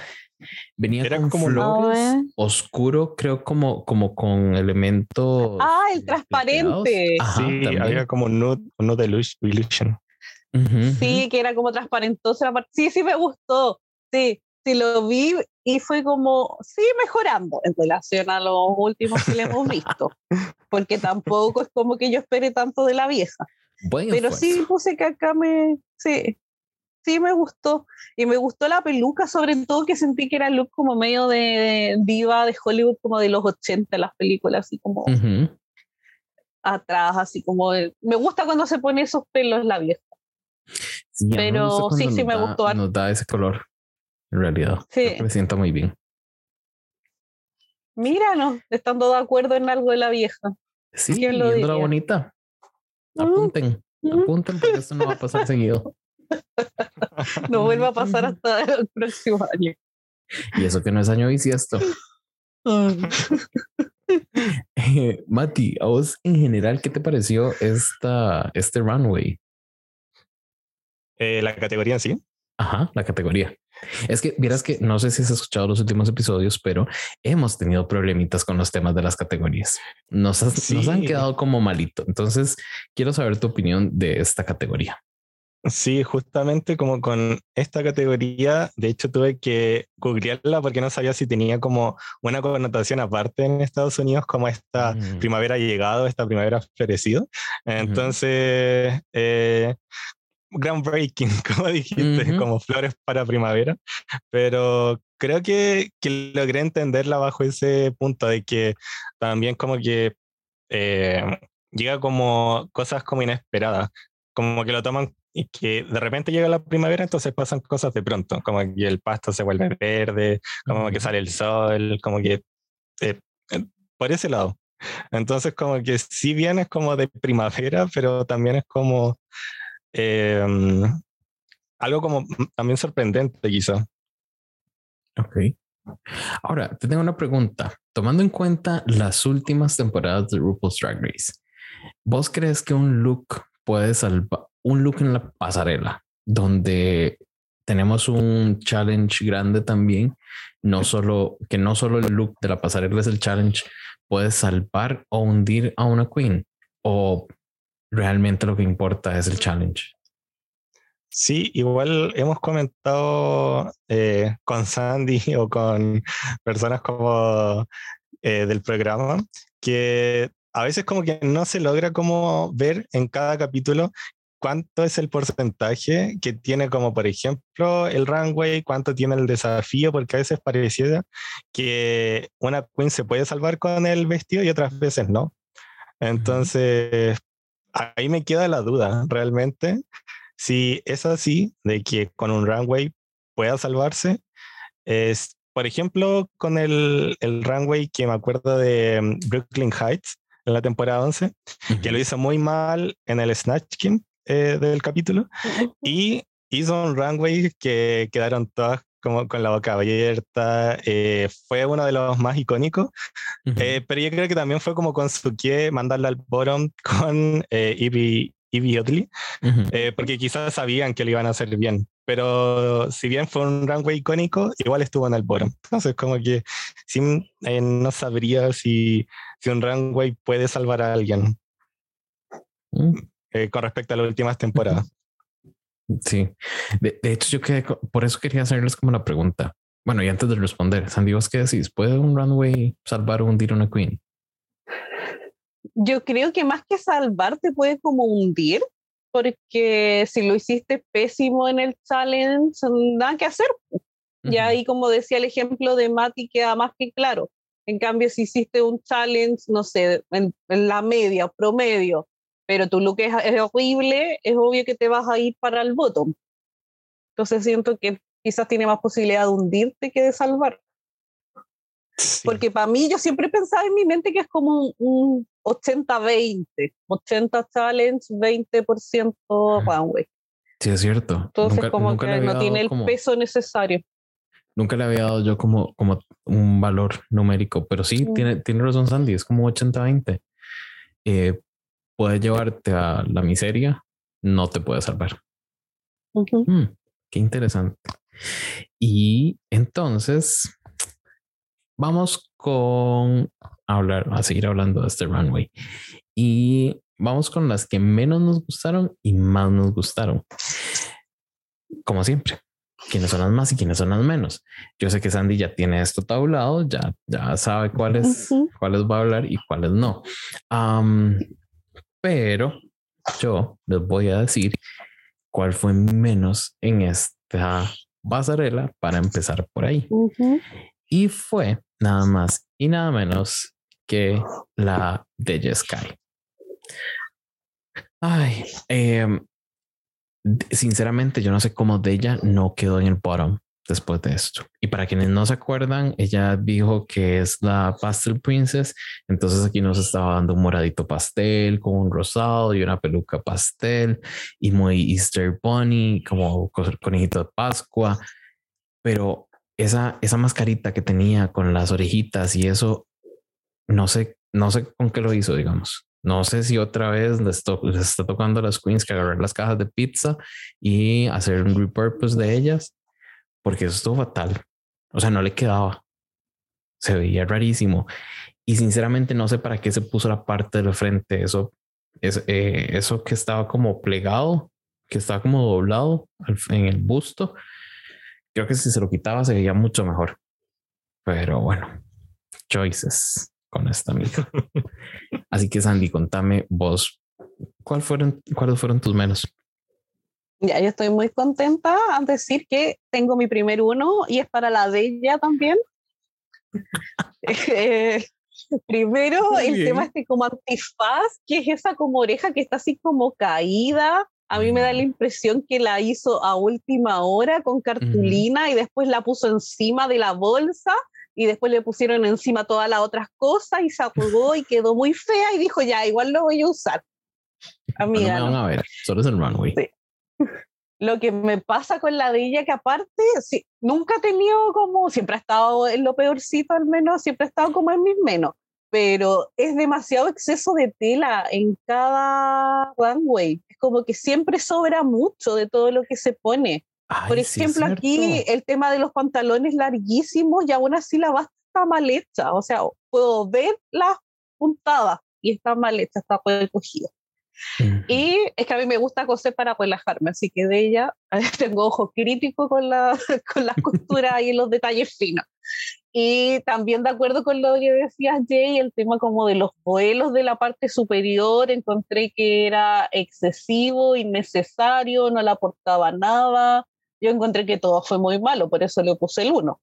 venía era con como flores oscuro, creo como, como con elementos. Ah, el transparente. sí, había como nude, nude illusion. Sí, que era como transparentoso. Sí, sí me gustó. Sí, sí lo vi y fue como, sí, mejorando en relación a los últimos que le hemos visto. (laughs) Porque tampoco es como que yo espere tanto de la vieja. Pero sí puse que acá me, sí, sí me gustó. Y me gustó la peluca, sobre todo que sentí que era look como medio de, diva de Hollywood, como de los 80, las películas, así como atrás, así como... me gusta cuando se pone esos pelos la vieja. Pero sí, sí me gustó. Nos da ese color, en realidad. Sí. Me siento muy bien. Míranos, estando de acuerdo en algo de la vieja. Sí, viendo la bonita. Apunten, mm. apunten porque esto no va a pasar seguido. (laughs) No vuelva a pasar hasta el próximo año. Y eso que no es año bisiesto. (laughs) (laughs) eh, Mati, a vos en general, ¿qué te pareció esta, este runway? Eh, la categoría en sí. Ajá, la categoría. Es que vieras que no sé si has escuchado los últimos episodios, pero hemos tenido problemitas con los temas de las categorías. Nos, nos han quedado como malito. Entonces, quiero saber tu opinión de esta categoría. Sí, justamente como con esta categoría, de hecho tuve que googlearla porque no sabía si tenía como una connotación aparte en Estados Unidos, como esta mm. primavera llegado, esta primavera florecido. Entonces, eh, groundbreaking, (laughs) como dijiste, como flores para primavera, pero creo que, que, logré entenderla bajo ese punto de que también como que eh, llega como cosas como inesperadas, como que lo toman y que de repente llega la primavera, entonces pasan cosas de pronto, como que el pasto se vuelve verde, como que sale el sol, como que eh, por ese lado. Entonces como que si bien es como de primavera, pero también es como Em, algo como también sorprendente, quizá. Ok. Ahora, te tengo una pregunta. Tomando en cuenta las últimas temporadas de RuPaul's Drag Race, ¿vos crees que un look puede salvar un look en la pasarela donde tenemos un challenge grande también? No solo que no solo el look de la pasarela es el challenge, puede salvar o hundir a una queen o realmente lo que importa es el challenge. Sí, igual hemos comentado eh, con Sandy (laughs) o con personas como eh, del programa que a veces como que no se logra como ver en cada capítulo cuánto es el porcentaje que tiene como por ejemplo el runway, cuánto tiene el desafío, porque a veces pareciera que una queen se puede salvar con el vestido y otras veces no. Entonces, ahí me queda la duda, realmente, si es así, de que con un runway pueda salvarse, es, por ejemplo, con el, el runway que me acuerdo de mm, Brooklyn Heights en la temporada 11, que lo hizo muy mal en el Snatch King eh, del capítulo, y hizo un runway que quedaron todas como con la boca abierta, eh, fue uno de los más icónicos, eh, pero yo creo que también fue como con su que mandarla al bottom (laughs) con eh, Evie, Oddly, eh, porque quizás sabían que lo iban a hacer bien, pero si bien fue un runway icónico, igual estuvo en el bottom. Entonces, como que no sabría si, si un runway puede salvar a alguien mm. con respecto a las últimas temporadas. Sí, de, hecho yo quedé, por eso quería hacerles como la pregunta. Bueno, y antes de responder, Sandy, ¿vos qué decís? ¿Puede un runway salvar o hundir una queen? yo creo que más que salvar te puede como hundir, porque si lo hiciste pésimo en el challenge, nada que hacer. Y ahí, como decía el ejemplo de Mati, queda más que claro. En cambio, si hiciste un challenge, no sé, en, la media, promedio, pero tu look es, es, horrible, es obvio que te vas a ir para el bottom. Entonces siento que quizás tiene más posibilidad de hundirte que de salvar. Porque para mí yo siempre pensaba en mi mente que es como un, 80-20, 80 challenge, 20% runway. Sí, es cierto. Entonces como que no tiene el peso necesario. Nunca le había dado yo como, como un valor numérico, pero sí, tiene, tiene razón Sandy, es como 80-20. Eh, puede llevarte a la miseria, no te puede salvar. Mm, qué interesante. Y entonces, vamos con hablar, a seguir hablando de este runway. Y vamos con las que menos nos gustaron y más nos gustaron. Como siempre, quiénes son las más y quiénes son las menos. Yo sé que Sandy ya tiene esto tabulado, ya, ya sabe cuáles, cuáles va a hablar y cuáles no. Pero yo les voy a decir cuál fue menos en esta pasarela para empezar por ahí. Y fue nada más y nada menos que la de Sky. Ay, em, sinceramente yo no sé cómo de ella no quedó en el bottom después de esto. Y para quienes no se acuerdan, ella dijo que es la Pastel Princess, entonces aquí nos estaba dando un moradito pastel con un rosado y una peluca pastel y muy Easter Bunny, como conejito de Pascua, pero esa, esa mascarita que tenía con las orejitas y eso, no sé, no sé con qué lo hizo, digamos. No sé si otra vez les, está tocando a las queens que agarrar las cajas de pizza y hacer un repurpose de ellas, porque eso estuvo fatal. O sea, no le quedaba. Se veía rarísimo. Y sinceramente no sé para qué se puso la parte del frente. Eso, es, eh, eso que estaba como plegado, que estaba como doblado en el busto Creo que si se lo quitaba se veía mucho mejor. Pero bueno, choices con esta amiga. (laughs) Así que Sandy, contame vos, ¿cuál fueron, ¿cuáles fueron tus menos? Ya, yo estoy muy contenta al decir que tengo mi primer uno y es para la de ella también. (laughs) Eh, primero, el tema este como antifaz, que es esa como oreja que está así como caída, a mí me da la impresión que la hizo a última hora con cartulina y después la puso encima de la bolsa y después le pusieron encima todas las otras cosas y se arrugó y quedó muy fea y dijo, ya, igual lo voy a usar. Amiga. No a ver, solo es el runway. Lo que me pasa con la de ella, que aparte, sí, nunca ha tenido como, siempre ha estado en lo peorcito al menos, siempre ha estado como en mis menos pero es demasiado exceso de tela en cada runway. Es como que siempre sobra mucho de todo lo que se pone. Por ejemplo, aquí el tema de los pantalones larguísimos y aún así la basta está mal hecha. O sea, puedo ver las puntadas y está mal hecha, está recogida. Y es que a mí me gusta coser para relajarme, así que de ella (laughs) tengo ojo crítico con, la, (laughs) con las costuras y los detalles finos. Y también de acuerdo con lo que decías, Jay, el tema como de los vuelos de la parte superior, encontré que era excesivo, innecesario, no le aportaba nada. Yo encontré que todo fue muy malo, por eso le puse el uno.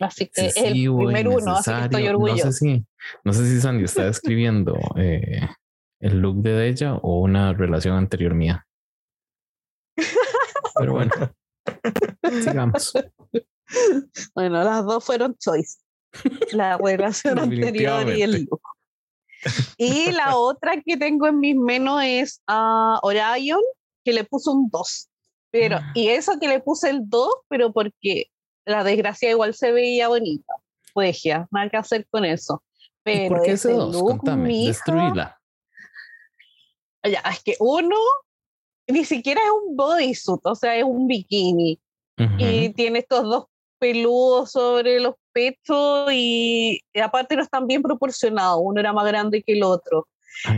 Así que el primer uno, así que estoy orgulloso. No sé si, no sé si Sandy está escribiendo eh, el look de ella o una relación anterior mía. Pero bueno, sigamos. Bueno, las dos fueron choice. La (laughs) relación anterior y el look. Y la otra que tengo en mis menos es a Orion, que le puso un 2. Pero, ah. y eso que le puse el 2, pero porque la desgracia igual se veía bonita. Pues ya, nada que hacer con eso. Pero ¿Por qué ese 2? Contame, destruíla. Ya, es que uno ni siquiera es un bodysuit, o sea, es un bikini. Y tiene estos dos peludos sobre los pechos y, aparte no están bien proporcionados, uno era más grande que el otro.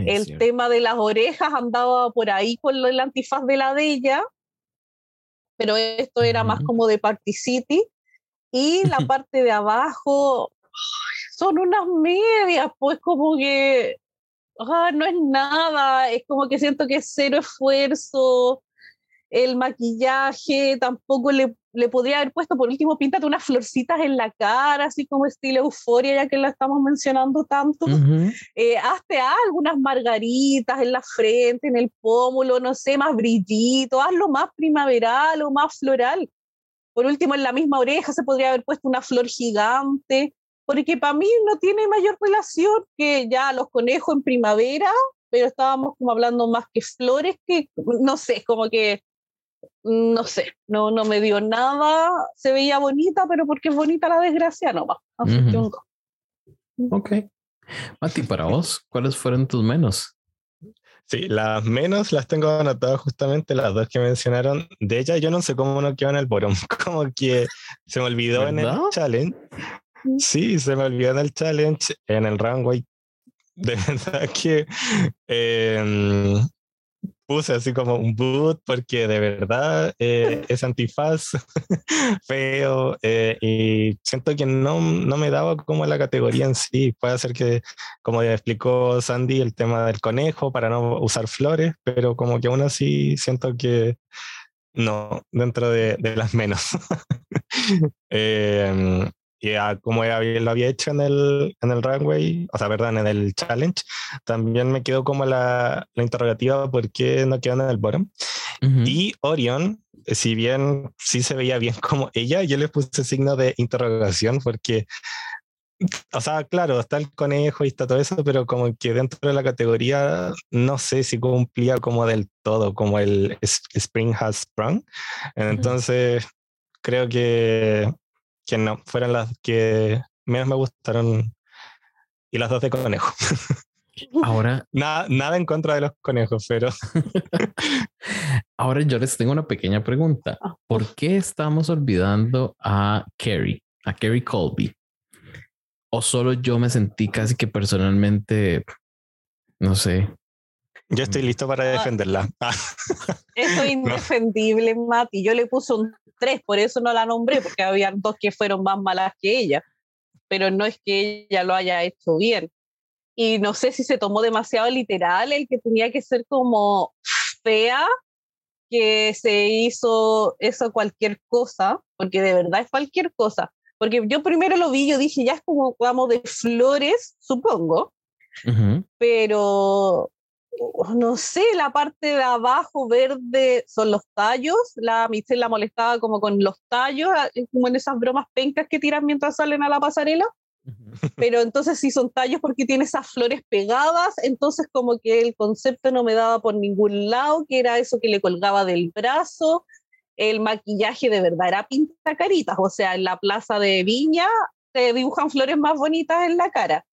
el tema de las orejas andaba por ahí con el antifaz de la de ella, pero esto era más como de Party City. Y la (laughs) parte de abajo son unas medias, pues como que ah, no es nada, es como que siento que es cero esfuerzo, el maquillaje tampoco le, le podría haber puesto, por último, píntate unas florcitas en la cara, así como estilo euforia, ya que la estamos mencionando tanto. Eh, hazte algunas margaritas en la frente, en el pómulo, no sé, más brillito, hazlo más primaveral o más floral. Por último, en la misma oreja se podría haber puesto una flor gigante, porque para mí no tiene mayor relación que ya los conejos en primavera, pero estábamos como hablando más que flores, que no sé, como que no sé, no, no me dio nada, se veía bonita, pero porque es bonita la desgracia, no va. Ok. Mati, para vos, ¿cuáles fueron tus menos? Sí, las menos las tengo anotadas justamente las dos que mencionaron. De ella yo no sé cómo no quedó en el bottom, (laughs) como que se me olvidó en el challenge. Sí, se me olvidó en el challenge, en el runway. De (laughs) verdad que eh, puse así como un boot porque de verdad eh, es antifaz, (laughs) feo, eh, y siento que no, no, me daba como la categoría en sí. Puede ser que, como ya explicó Sandy, el tema del conejo para no usar flores, pero como que aún así siento que no, dentro de, de las menos. (laughs) eh, como lo había hecho en el, en el runway, o sea, verdad, en el challenge, también me quedó como la, la interrogativa por qué no quedó en el bottom. Y Orion, si bien sí se veía bien como ella, yo le puse signo de interrogación porque, o sea, claro, está el conejo y está todo eso, pero como que dentro de la categoría no sé si cumplía como del todo, como el Spring Has Sprung. Entonces, creo que que no, fueron las que menos me gustaron y las dos de conejo. (laughs) Ahora. nada, nada en contra de los conejos, pero. (laughs) Ahora yo les tengo una pequeña pregunta. Ah. ¿Por qué estamos olvidando a Carrie, a Carrie Colby? ¿O solo yo me sentí casi que personalmente, no sé? Yo estoy listo para ah. defenderla. (laughs) Eso es indefendible, Mati. Yo le puse un tres, por eso no la nombré, porque había dos que fueron más malas que ella, pero no es que ella lo haya hecho bien. Y no sé si se tomó demasiado literal el que tenía que ser como fea, que se hizo eso cualquier cosa, porque de verdad es cualquier cosa. Porque yo primero lo vi, yo dije, ya es como, vamos, de flores, supongo, pero no sé, la parte de abajo verde son los tallos. La Michelle la molestaba como con los tallos, como en esas bromas pencas que tiran mientras salen a la pasarela. Pero entonces sí son tallos porque tiene esas flores pegadas, entonces como que el concepto no me daba por ningún lado, que era eso que le colgaba del brazo. El maquillaje de verdad era pinta caritas, o sea, en la plaza de Viña te dibujan flores más bonitas en la cara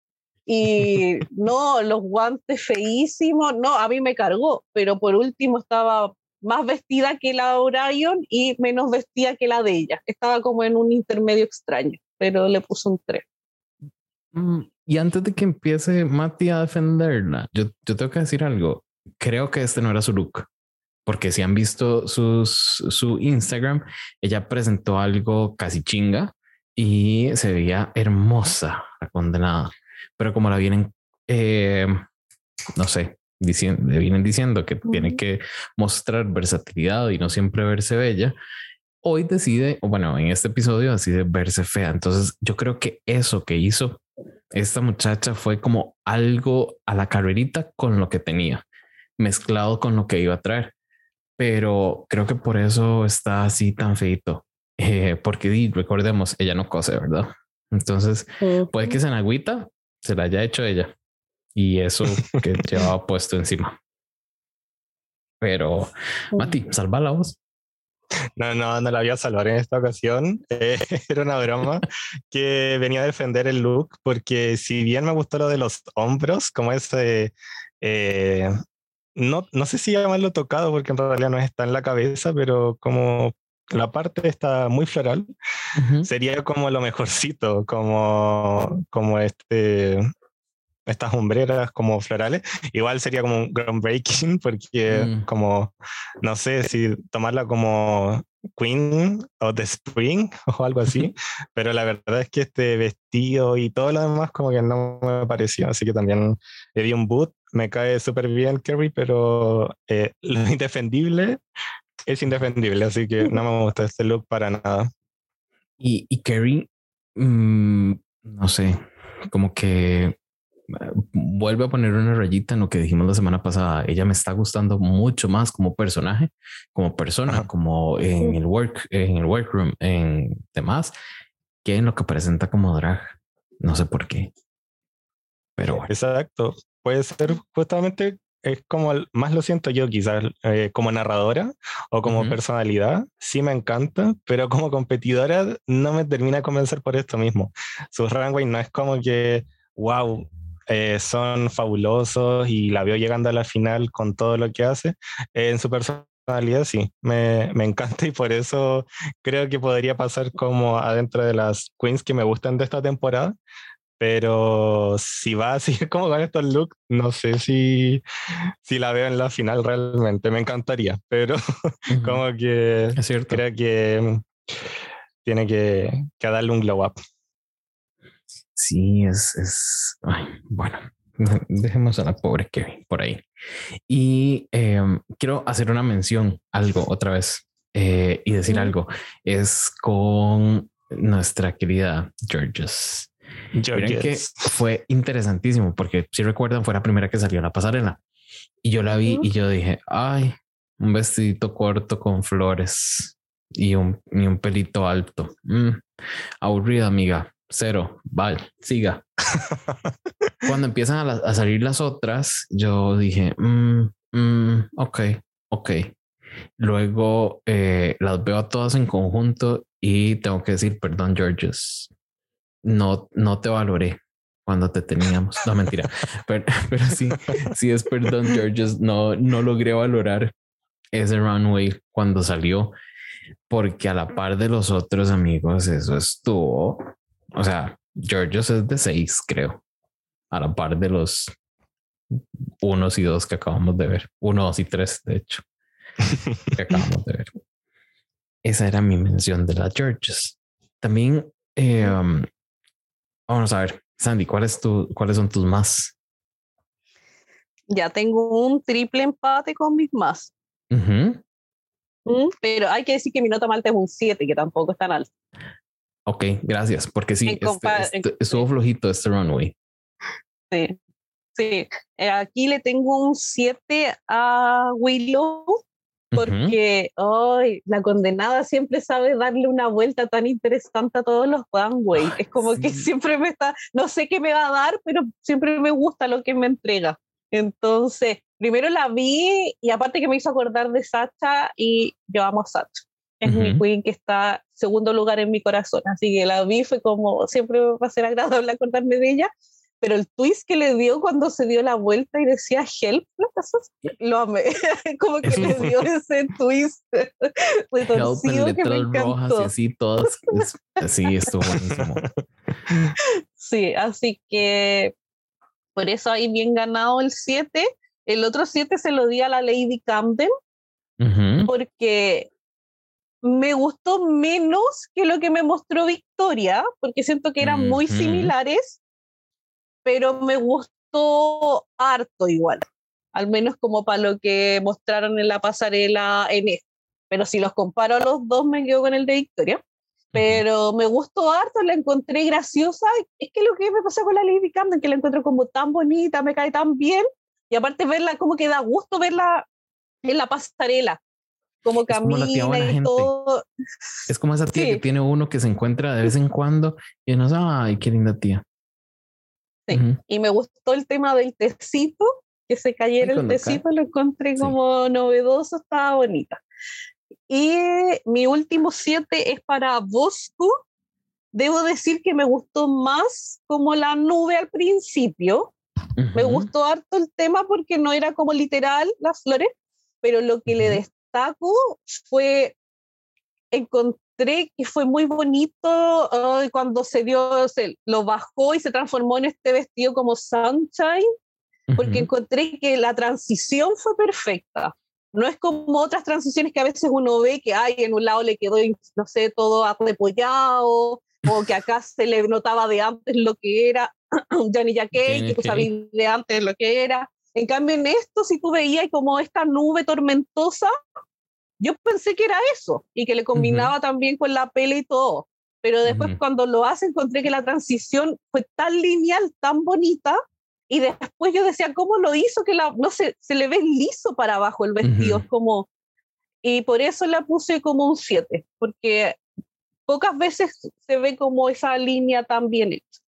y no, los guantes feísimos, no, a mí me cargó, pero por último estaba más vestida que la Orion y menos vestida que la de ella. Estaba como en un intermedio extraño, pero le puso un 3. Mm, y antes de que empiece Mati a defenderla, yo, yo tengo que decir algo. Creo que este no era su look, porque si han visto sus, su Instagram, ella presentó algo casi chinga y se veía hermosa la condenada pero como la vienen, eh, no sé, diciendo, vienen diciendo que tiene que mostrar versatilidad y no siempre verse bella, hoy decide, o bueno, en este episodio decide verse fea. Entonces yo creo que eso que hizo esta muchacha fue como algo a la carrerita con lo que tenía, mezclado con lo que iba a traer. Pero creo que por eso está así tan feito. Eh, porque recordemos, ella no cose, ¿verdad? Entonces puede que se en agüita, se la haya hecho ella y eso (laughs) que llevaba puesto encima. Pero, Mati, salva la voz. No, no, no la voy a salvar en esta ocasión. (laughs) Eh, era una broma que venía a defender el look, porque si bien me gustó lo de los hombros, como ese, eh, no, no sé si llamarlo tocado, porque en realidad no está en la cabeza, pero como la parte está muy floral, sería como lo mejorcito, como, como este, estas hombreras como florales. Igual sería como un groundbreaking, (laughs) porque mm. como, no sé si tomarla como Queen o The Spring (laughs) o algo así, (laughs) pero la verdad es que este vestido y todo lo demás como que no me pareció, así que también le di un boot me cae súper bien Kerry, pero eh, lo indefendible es indefendible, así que no me gusta este look para nada. Y, y Kerry, mm, no sé, como que eh, vuelve a poner una rayita en lo que dijimos la semana pasada. Ella me está gustando mucho más como personaje, como persona, como en el work, en el workroom, en demás, que en lo que presenta como drag. No sé por qué. Pero bueno. Exacto. Puede ser justamente es como más lo siento yo quizás eh, como narradora o como personalidad, sí me encanta, pero como competidora no me termina de convencer por esto mismo. Su runway no es como que, wow, eh, son fabulosos y la veo llegando a la final con todo lo que hace. en su personalidad sí, me, me, encanta y por eso creo que podría pasar como adentro de las queens que me gustan de esta temporada, pero si va (laughs) a seguir como con estos looks, no sé si, si la veo en la final realmente. Me encantaría, pero (laughs) como que creo que tiene que, que, darle un glow up. Sí, es, es... bueno, (laughs) dejemos a la pobre Kevin por ahí. Y em, quiero hacer una mención, algo otra vez, eh, y decir algo. Es con nuestra querida Georges. Miren que fue interesantísimo porque si recuerdan fue la primera que salió la pasarela y yo la vi y yo dije, ay, un vestidito corto con flores y un, y un pelito alto. Mm, aburrida, amiga. Cero. Vale, siga. (laughs) Cuando empiezan a, salir las otras, yo dije, mm, mm, ok, ok. Luego eh, las veo a todas en conjunto y tengo que decir, perdón, Georges, no, no te valoré cuando te teníamos. No, mentira. (laughs) pero, pero sí, sí es perdón, Georges. No, no logré valorar ese runway cuando salió, porque a la par de los otros amigos, eso estuvo. O sea, Georges es de seis, creo. A la par de los unos y dos que acabamos de ver. Uno, dos y tres, de hecho, que acabamos de ver. (laughs) Esa era mi mención de las Georges. También eh, Vamos a ver, Sandy, ¿cuáles son tus más? Ya tengo un triple empate con mis más. Mm, pero hay que decir que mi nota malta es un 7, que tampoco es tan alto. Ok, gracias, porque sí, este, este, estuvo flojito este runway. Sí, sí. Eh, aquí le tengo un 7 a Willow porque hoy la condenada siempre sabe darle una vuelta tan interesante a todos los güey. Es como que siempre me está, no sé qué me va a dar, pero siempre me gusta lo que me entrega. Entonces, primero la vi y aparte que me hizo acordar de Sacha y yo amo a Sacha. Es mi queen que está segundo lugar en mi corazón, así que la vi fue como siempre va a ser agradable acordarme de ella pero el twist que le dio cuando se dio la vuelta y decía help, lo amé, (laughs) como que le dio (laughs) ese twist (laughs) retorcido que me encantó. y así todas, sí, estuvo buenísimo. Sí, así que por eso ahí bien ganado el 7. El otro 7 se lo di a la Lady Camden, porque me gustó menos que lo que me mostró Victoria, porque siento que eran muy similares pero me gustó harto igual, al menos como para lo que mostraron en la pasarela en este. Pero si los comparo a los dos, me quedo con el de Victoria. Pero me gustó harto, la encontré graciosa. Es que lo que me pasó con la Lady Camden, que la encuentro como tan bonita, me cae tan bien. Y aparte verla, como que da gusto verla en la pasarela como camina y todo. Es como esa tía que tiene uno que se encuentra de vez en cuando y uno, ay, qué linda tía. Y me gustó el tema del tecito, que se cayera el tecito, lo encontré como novedoso, estaba bonita. Y mi último siete es para Bosco. Debo decir que me gustó más como la nube al principio. Me gustó harto el tema porque no era como literal las flores, pero lo que le destaco fue encontrar que fue muy bonito cuando se dio, se lo bajó y se transformó en este vestido como Sunshine, porque encontré que la transición fue perfecta. No es como otras transiciones que a veces uno ve que hay en un lado le quedó, no sé, todo arrepollado, o que acá se le notaba de antes lo que era (clears throat) Johnny Jacquet, que sabía de antes lo que era. En cambio, en esto, si tú veías como esta nube tormentosa, yo pensé que era eso y que le combinaba también con la pele y todo. Pero después, cuando lo hace, encontré que la transición fue tan lineal, tan bonita. Y después yo decía, ¿cómo lo hizo? Que la, no sé, se le ve liso para abajo el vestido. como. Y por eso la puse como un 7, porque pocas veces se ve como esa línea tan bien hecha.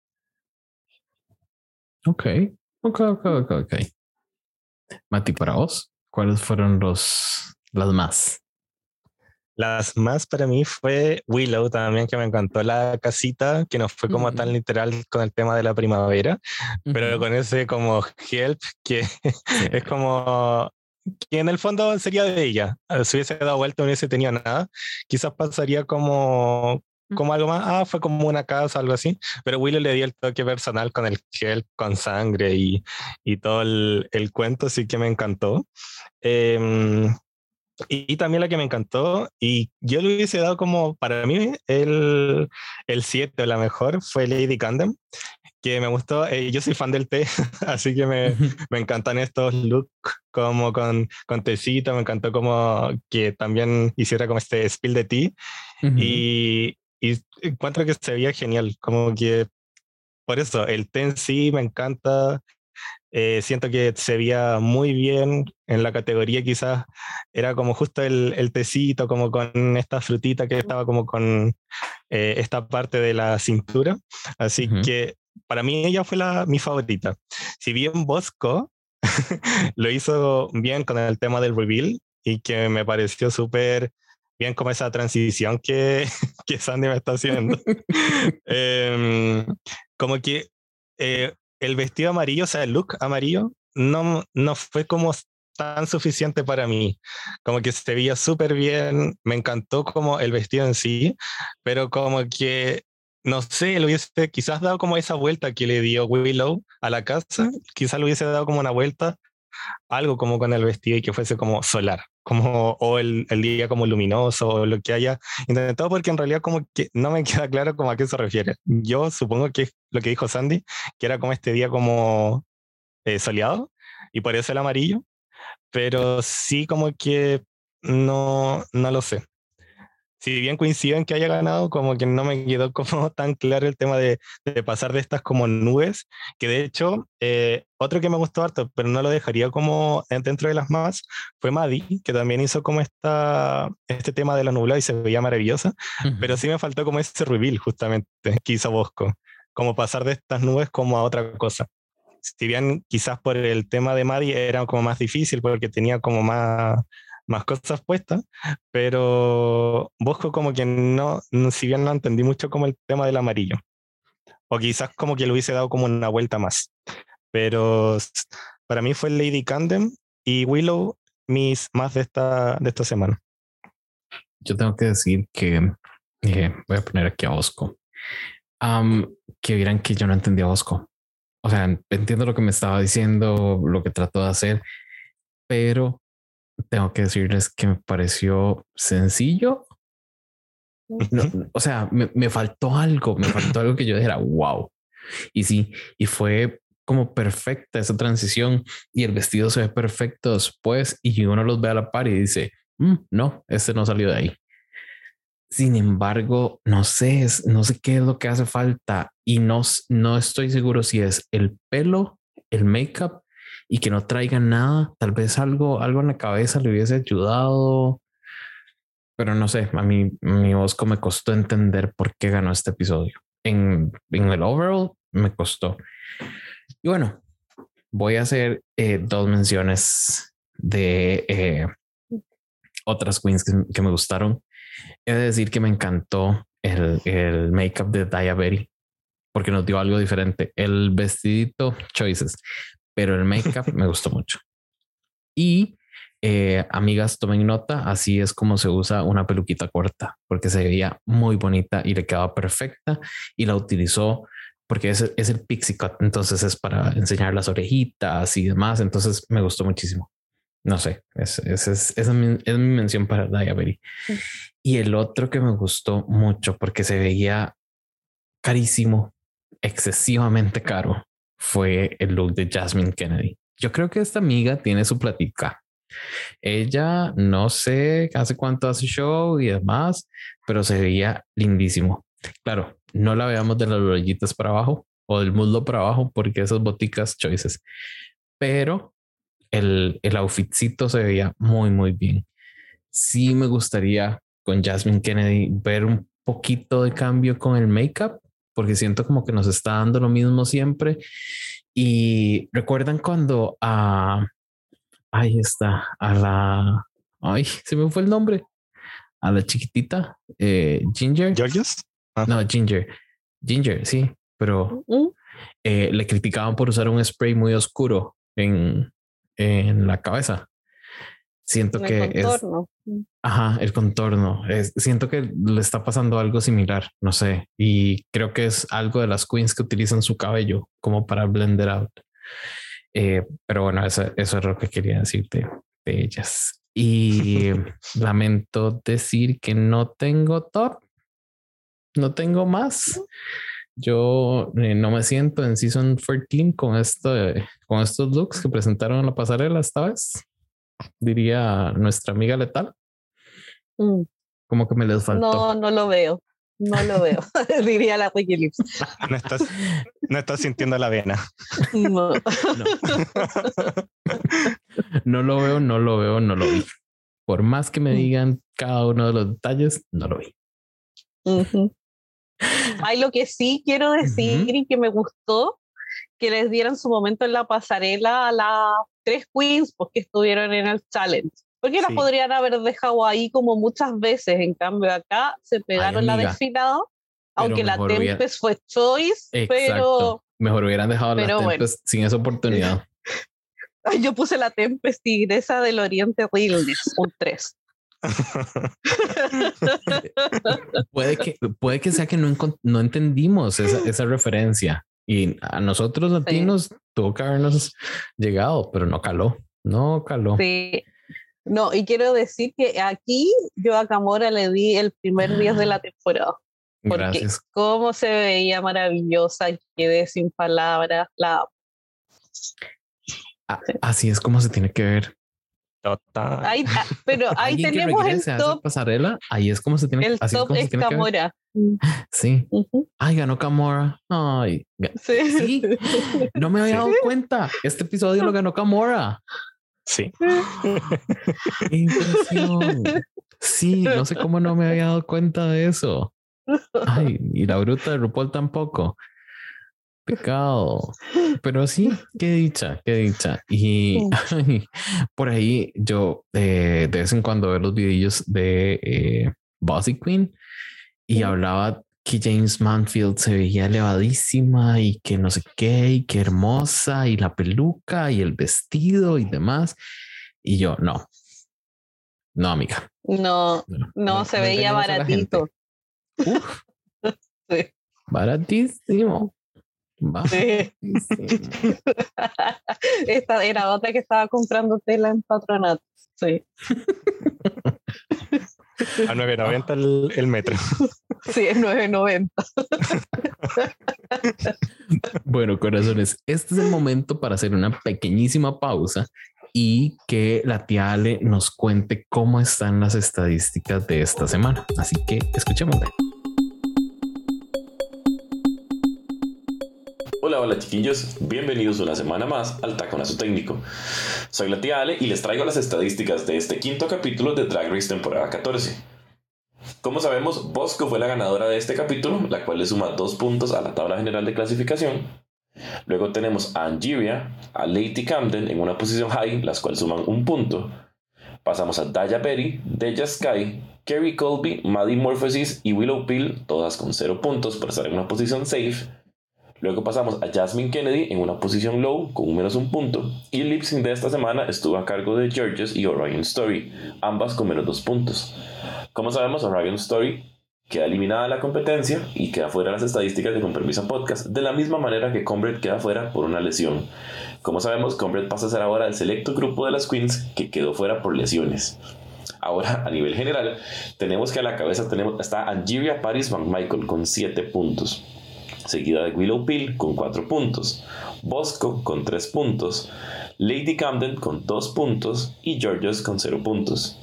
Ok, ok, ok, ok, ok. Mati, para vos, ¿cuáles fueron los, las más? Las más para mí fue Willow también, que me encantó la casita, que no fue como tan literal con el tema de la primavera, pero con ese como help, que (laughs) es como que en el fondo sería de ella. Si hubiese dado vuelta, no hubiese tenido nada, quizás pasaría como, como algo más, ah, fue como una casa, algo así, pero Willow le dio el toque personal con el gel, con sangre y, y todo el, el, cuento, así que me encantó. Eh, y, también la que me encantó, y yo le hubiese dado como, para mí, el 7 la mejor, fue Lady Candem, que me gustó. Eh, yo soy fan del té, (laughs) así que me, me encantan estos looks como con, con tecito, me encantó como que también hiciera como este spill de té. y, y encuentro que se veía genial, como que por eso, el té en sí me encanta, eh, siento que se veía muy bien en la categoría, quizás era como justo el, el tecito, como con esta frutita que estaba como con eh, esta parte de la cintura. Así que para mí ella fue la, mi favorita. Si bien Bosco (laughs) lo hizo bien con el tema del reveal y que me pareció súper bien como esa transición que, (laughs) que Sandy me está haciendo. (laughs) Em, como que eh, el vestido amarillo, o sea, el look amarillo, no, no fue como tan suficiente para mí. Como que se veía súper bien, me encantó como el vestido en sí, pero como que, no sé, le hubiese quizás dado como esa vuelta que le dio Willow a la casa, quizás le hubiese dado como una vuelta algo como con el vestido y que fuese como solar, como o el, el, día como luminoso o lo que haya intentado, porque en realidad como que no me (laughs) queda claro como a qué se refiere. Yo supongo que es lo que dijo Sandy, que era como este día como eh, soleado y por eso el amarillo, pero sí como que no, no lo sé si bien coincido en que haya ganado, como que no me quedó como (laughs) tan claro el tema de, de pasar de estas como nubes, que de hecho, eh, otro que me gustó harto, pero no lo dejaría como dentro de las más, fue Maddie, que también hizo como esta, este tema de la nubla y se veía maravillosa, pero sí me faltó como ese reveal justamente que hizo Bosco, como pasar de estas nubes como a otra cosa. Si bien quizás por el tema de Maddie era como más difícil porque tenía como más más cosas puestas, pero Bosco como que no, si bien no entendí mucho como el tema del amarillo, o quizás como que le hubiese dado como una vuelta más, pero para mí fue Lady Candem y Willow mis más de esta, de esta semana. Yo tengo que decir que eh, voy a poner aquí a Bosco. que vieran que yo no entendía a Bosco. O sea, entiendo lo que me estaba diciendo, lo que trató de hacer, pero tengo que decirles que me pareció sencillo. o sea, me, faltó algo, me faltó algo que yo dijera, wow. Y sí, y fue como perfecta esa transición y el vestido se ve perfecto después y uno los ve a la par y dice, mm, no, este no salió de ahí. Sin embargo, no sé, no sé qué es lo que hace falta y no, no estoy seguro si es el pelo, el make-up y que no traiga nada. Tal vez algo, algo en la cabeza le hubiese ayudado. Pero no sé, a mí mi voz me costó entender por qué ganó este episodio. En, en el overall me costó. Y bueno, voy a hacer eh, dos menciones de eh, otras queens que, me gustaron. He de decir que me encantó el, el make-up de Diabetes porque nos dio algo diferente. El vestidito Choices pero el make-up me gustó mucho. Y eh, amigas, tomen nota, así es como se usa una peluquita corta, porque se veía muy bonita y le quedaba perfecta y la utilizó porque es, es el pixie cut, entonces es para enseñar las orejitas y demás, entonces me gustó muchísimo. No sé, es, es, es, es mi, mención para Diabetes. Y el otro que me gustó mucho porque se veía carísimo, excesivamente caro, fue el look de Jasmine Kennedy. yo creo que esta amiga tiene su platica. Ella no sé hace cuánto hace show y demás, pero se veía lindísimo. Claro, no la veamos de las rodillitas para abajo o del muslo para abajo porque esas boticas choices, pero el, el outfitcito se veía muy, muy bien. Sí me gustaría con Jasmine Kennedy ver un poquito de cambio con el make-up porque siento como que nos está dando lo mismo siempre. Y recuerdan cuando a ahí está, a la, ay, se me fue el nombre, a la chiquitita, eh, Ginger. Ah. No, Ginger. Ginger, sí, pero eh, le criticaban por usar un spray muy oscuro en, en la cabeza. Siento que es. Ajá, el contorno. Es, siento que le está pasando algo similar, no sé. Y creo que es algo de las queens que utilizan su cabello como para blender out. Eh, pero bueno, eso, eso, es lo que quería decirte de ellas. Y (laughs) lamento decir que no tengo top, no tengo más. Yo eh, no me siento en Season 14 con, esto, con estos looks que presentaron en la pasarela esta vez. Diría nuestra amiga letal. Mm. Como que me les faltó. No, no lo veo. No lo veo, (laughs) (laughs) diría la Wikileaks. No estás, no estás sintiendo la vena. No. (laughs) no. lo veo, no lo veo, no lo vi. Por más que me mm. digan cada uno de los detalles, no lo vi. Hay lo que sí quiero decir y que me gustó que les dieran su momento en la pasarela a las tres queens porque pues, estuvieron en el challenge. Porque las podrían haber dejado ahí como muchas veces. En cambio, acá se pegaron la desfilada, aunque la Tempest fue choice, pero. Mejor hubieran dejado la Tempest sin esa oportunidad. (laughs) Yo puse la Tempest tigresa del Oriente Realness, un 3. (laughs) puede, que, puede que sea que no, no entendimos esa, esa, referencia y a nosotros latinos tuvo que habernos llegado, pero no caló, no caló. Sí, no, y quiero decir que aquí yo a Camora le di el primer día de la temporada. Porque Gracias. cómo se veía maravillosa, quedé sin palabras. La... Así es como se tiene que ver. Total. Ahí, pero (laughs) ahí tenemos el top. pasarela, ahí es como se tiene el así top es, Camora. Sí. Ay, ganó Camora. Ay. Sí. sí. No me había dado cuenta. Este episodio lo ganó Camora. Sí. impresión. Sí, no sé cómo no me había dado cuenta de eso. Ay, y la bruta de RuPaul tampoco. Pecado. (laughs) Pero sí, qué dicha, qué dicha. Y (laughs) por ahí yo eh, de vez en cuando veo los videos de eh, Bossy Queen y hablaba que James Manfield se veía elevadísima y que no sé qué, y qué hermosa, y la peluca y el vestido y demás. Y yo, no, no, amiga. No, no, se veía baratito. (laughs) Baratísimo. (laughs) Esta era otra que estaba comprando tela en patronato. Sí. (laughs) A 9.90 el, el metro. Sí, es 9.90. bueno, corazones, este es el momento para hacer una pequeñísima pausa y que la tía Ale nos cuente cómo están las estadísticas de esta semana. Así que escuchémosla. Hola, hola chiquillos, bienvenidos una semana más al Taconazo Técnico. Soy la tía Ale y les traigo las estadísticas de este quinto capítulo de Drag Race temporada 14. Como sabemos, Bosco fue la ganadora de este capítulo, la cual le suma dos puntos a la tabla general de clasificación. Luego tenemos a Angeria, a Lady Camden en una posición high, las cuales suman un punto. Pasamos a Daya Berry, Deja Sky, Kerry Colby, Maddie Morphosis y Willow Pill, todas con cero puntos por estar en una posición safe. Luego pasamos a Jasmine Kennedy en una posición low con menos un punto. Y el lip de esta semana estuvo a cargo de Georges y Orion Story, ambas con menos dos puntos. Como sabemos, Orion Story queda eliminada de la competencia y queda fuera de las estadísticas de Compromiso Podcast, de la misma manera que Combred queda fuera por una lesión. Como sabemos, Combred pasa a ser ahora el selecto grupo de las Queens que quedó fuera por lesiones. Ahora, a nivel general, tenemos que a la cabeza tenemos, está Angeria Paris Van Michael con 7 puntos seguida de Willow Pill con 4 puntos, Bosco con 3 puntos, Lady Camden con 2 puntos y Georges con 0 puntos.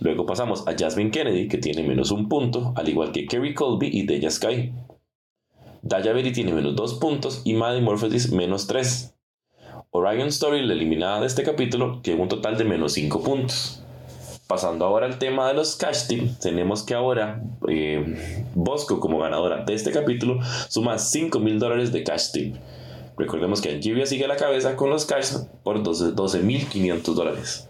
Luego pasamos a Jasmine Kennedy, que tiene menos un punto, al igual que Kerry Colby y Deja Sky. Daya Berry tiene menos 2 puntos y Maddie Morpheus menos 3. Orion Story, la eliminada de este capítulo, tiene un total de menos 5 puntos. Pasando ahora al tema de los cash team, tenemos que ahora eh, Bosco como ganadora de este capítulo suma 5 mil dólares de cash team. Recordemos que Anjivia sigue a la cabeza con los cash por 12.500 dólares.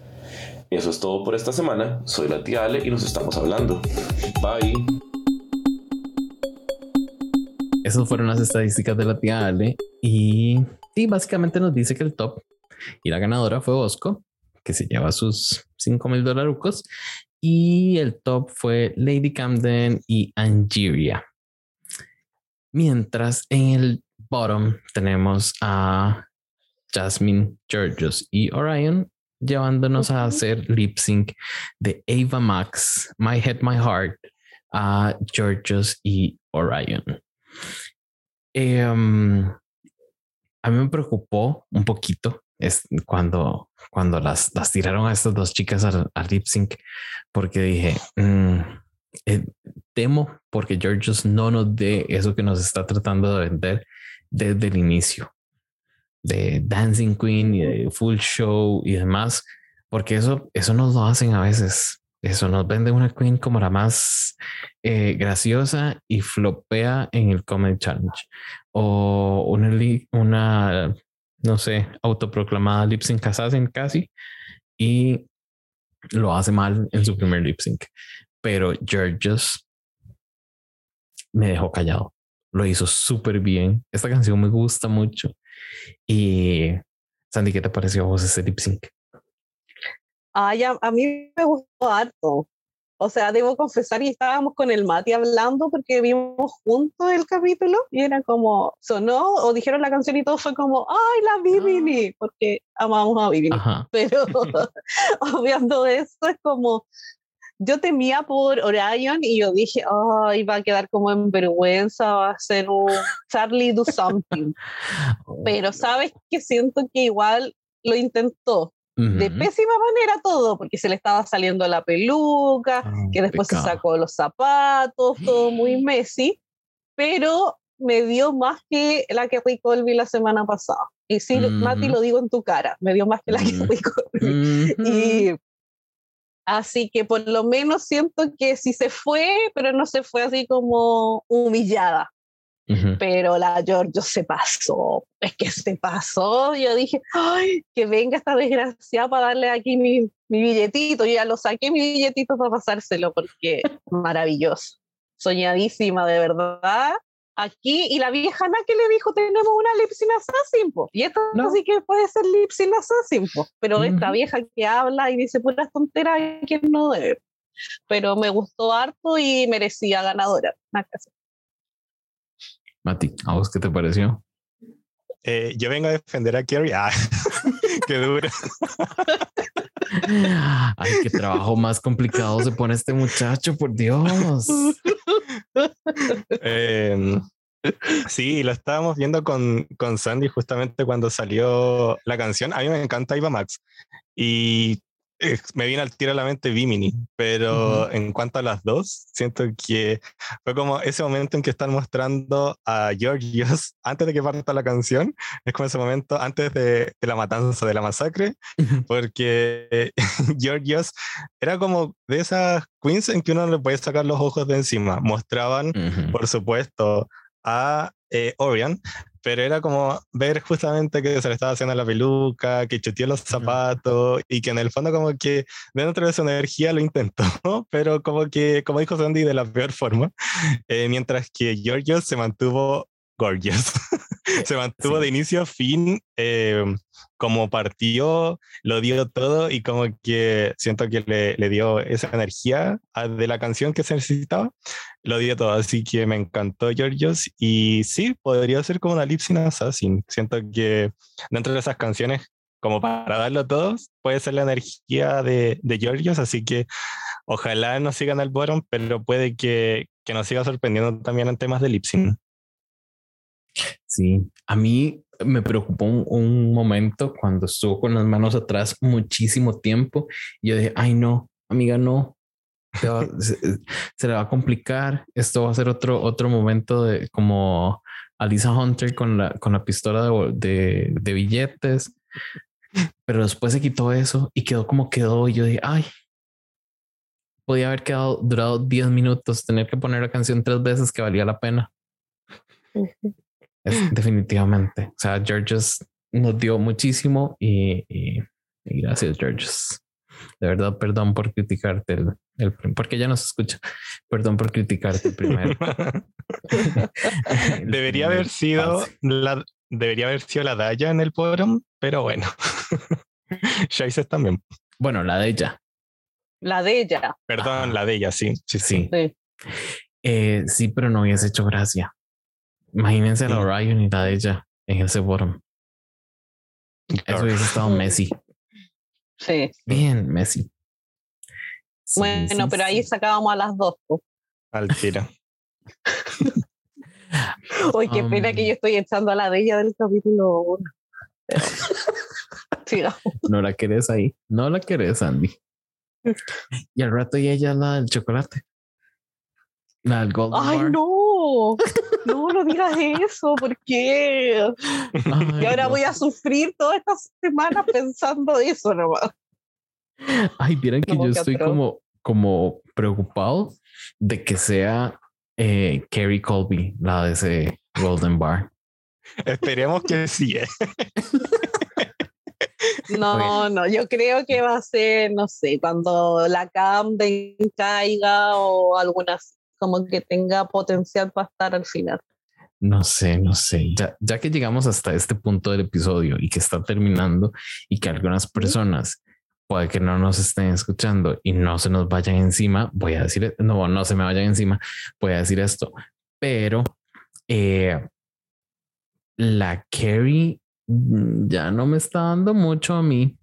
Eso es todo por esta semana. Soy la tía Ale y nos estamos hablando. Bye. Esas fueron las estadísticas de la tía Ale. Y sí, básicamente nos dice que el top y la ganadora fue Bosco, que se lleva sus 5 mil dólares. Y el top fue Lady Camden y Angeria. Mientras en el bottom tenemos a Jasmine, Georgios y Orion llevándonos a hacer lip sync de Ava Max, My Head, My Heart, a Georgios y Orion. Em, a mí me preocupó un poquito es cuando, cuando las, las tiraron a estas dos chicas al, lip sync, porque dije, mm, eh, temo porque Georgios no nos dé eso que nos está tratando de vender desde el inicio de Dancing Queen y de Full Show y demás, porque eso, eso nos lo hacen a veces. Eso nos vende una Queen como la más eh, graciosa y flopea en el Comedy Challenge. O una, una no sé, autoproclamada lip sync assassin casi y lo hace mal en su primer lip sync. Pero Georges me dejó callado. Lo hizo súper bien. Esta canción me gusta mucho. Y Sandy, ¿qué te pareció a vos ese lip sync? Ay, a, mí me gustó harto. O sea, debo confesar, y estábamos con el Mati hablando porque vimos juntos el capítulo y era como, sonó o dijeron la canción y todo fue como, ¡ay, la Bibini! Ah. Porque amamos a Bibini. (laughs) Pero (laughs) obviando esto es como, yo temía por Orion y yo dije, ay, va a quedar como en vergüenza, va a ser un Charlie do something. (laughs) Pero sabes que siento que igual lo intentó. De pésima manera todo, porque se le estaba saliendo la peluca, ah, que después se sacó los zapatos, todo muy (gasps) messy, pero me dio más que la que Rick Colby la semana pasada. Y sí, Mati, lo digo en tu cara, me dio más que la que Rick Colby. Y Así que por lo menos siento que sí se fue, pero no se fue así como humillada. Pero la Giorgio se pasó, es que se pasó. Yo dije, ay, que venga esta desgraciada para darle aquí mi, mi billetito. Yo ya lo saqué mi billetito para pasárselo porque (laughs) maravilloso, soñadísima de verdad aquí y la vieja que le dijo tenemos una Lipsin Assassin y esto no. sí que puede ser Lipsin Assassin pero esta vieja que habla y dice puras tonteras que no debe pero me gustó harto y merecía ganadora Mati ¿a vos qué te pareció? Eh, yo vengo a defender a Kerry ah, (laughs) qué duro (laughs) Ay, qué trabajo más complicado se pone este muchacho, por Dios. Em, sí, lo estábamos viendo con, con Sandy justamente cuando salió la canción. A mí me encanta Iva Max y me viene al tiro a la mente Vimini, pero en cuanto a las dos, siento que fue como ese momento en que están mostrando a Georgios (laughs) antes de que parta la canción, es como ese momento antes de, de la matanza, de la masacre, porque (laughs) Georgios era como de esas queens en que uno le puede sacar los ojos de encima. Mostraban, por supuesto, a eh, Orion, pero era como ver justamente que se le estaba haciendo la peluca, que chuteó los zapatos y que en el fondo como que dentro de su energía lo intentó, (laughs) pero como que, como dijo Sandy, de la peor forma, eh, mientras que Giorgio se mantuvo gorgeous. (laughs) (laughs) se mantuvo de inicio a fin, eh, como partió, lo dio todo y como que siento que le, le, dio esa energía de la canción que se necesitaba, lo dio todo, así que me encantó Georgios y sí, podría ser como una lip assassin, siento que dentro de esas canciones, como para darlo todo, puede ser la energía de, de Georgios, así que ojalá no sigan al bottom, pero puede que, que nos siga sorprendiendo también en temas de lip sync. Sí, a mí me preocupó un, momento cuando estuvo con las manos atrás muchísimo tiempo. Y yo dije, ay no, amiga, no. (laughs) Se, le va a complicar. Esto va a ser otro, otro momento de como Alisa Hunter con la, con la pistola de, de, billetes. Pero después se quitó eso y quedó como quedó. Y yo dije, ay, podía haber quedado durado 10 minutos, tener que poner la canción tres veces que valía la pena (laughs) definitivamente. O sea, Georges nos dio muchísimo y, gracias, Georges. De verdad, perdón por criticarte el, porque ya nos escucha. Perdón por criticarte primero. (laughs) (laughs) debería haber sido la debería haber sido la Daya en el podio, pero bueno. Shaises también. Bueno, la de ella. La de ella. Perdón, la de ella, sí. Sí, sí. Sí, eh, sí pero no hubiese hecho gracia. Imagínense la Orion y la de ella en ese bottom. Eso hubiese estado Messi. Sí. Bien, Messi. bueno, pero ahí sacábamos a las dos. Al tiro. (laughs) Uy, qué pena que um, yo estoy echando a la de ella del capítulo 1. (laughs) no la querés ahí. No la querés, Andy. (laughs) Y al rato y ella la del chocolate. La del Golden Ay, no. No, no digas eso, ¿por qué? y ahora voy a sufrir toda esta semana pensando eso nomás. Ay, miren que yo estoy como, como preocupado de que sea eh, Carrie Colby, la de ese Golden Bar. Esperemos que sí. ¿eh? No, no, yo creo que va a ser, no sé, cuando la Cam caiga o algunas como que tenga potencial para estar al final. No sé, no sé. Ya, ya que llegamos hasta este punto del episodio y que está terminando y que algunas personas puede que no nos estén escuchando y no se nos vayan encima, voy a decir, no, no se me vayan encima, voy a decir esto, pero eh, la Carrie ya no me está dando mucho a mí.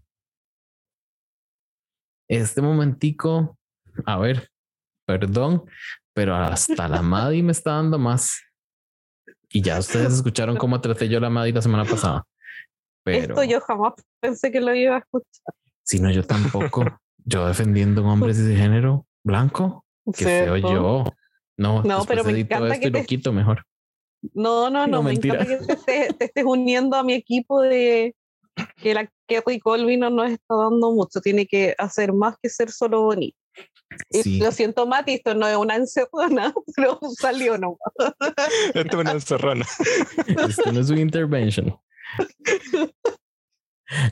Este momentico, a ver, perdón, pero hasta la Madi me está dando más. Y ya ustedes escucharon cómo traté yo la Madi la semana pasada. Pero esto yo jamás pensé que lo iba a escuchar. Si no, yo tampoco. yo defendiendo un hombre de género blanco. Que feo yo. No, no pero me encanta que te... lo quito mejor. No, no, no, me encanta que te, estés uniendo a mi equipo de que la Kerry Colvin no nos está dando mucho. Tiene que hacer más que ser solo bonito. Y lo siento, Mati, esto no es una encerrona, (laughs) pero salió nomás. Esto es una encerrona. Esto no es una intervention.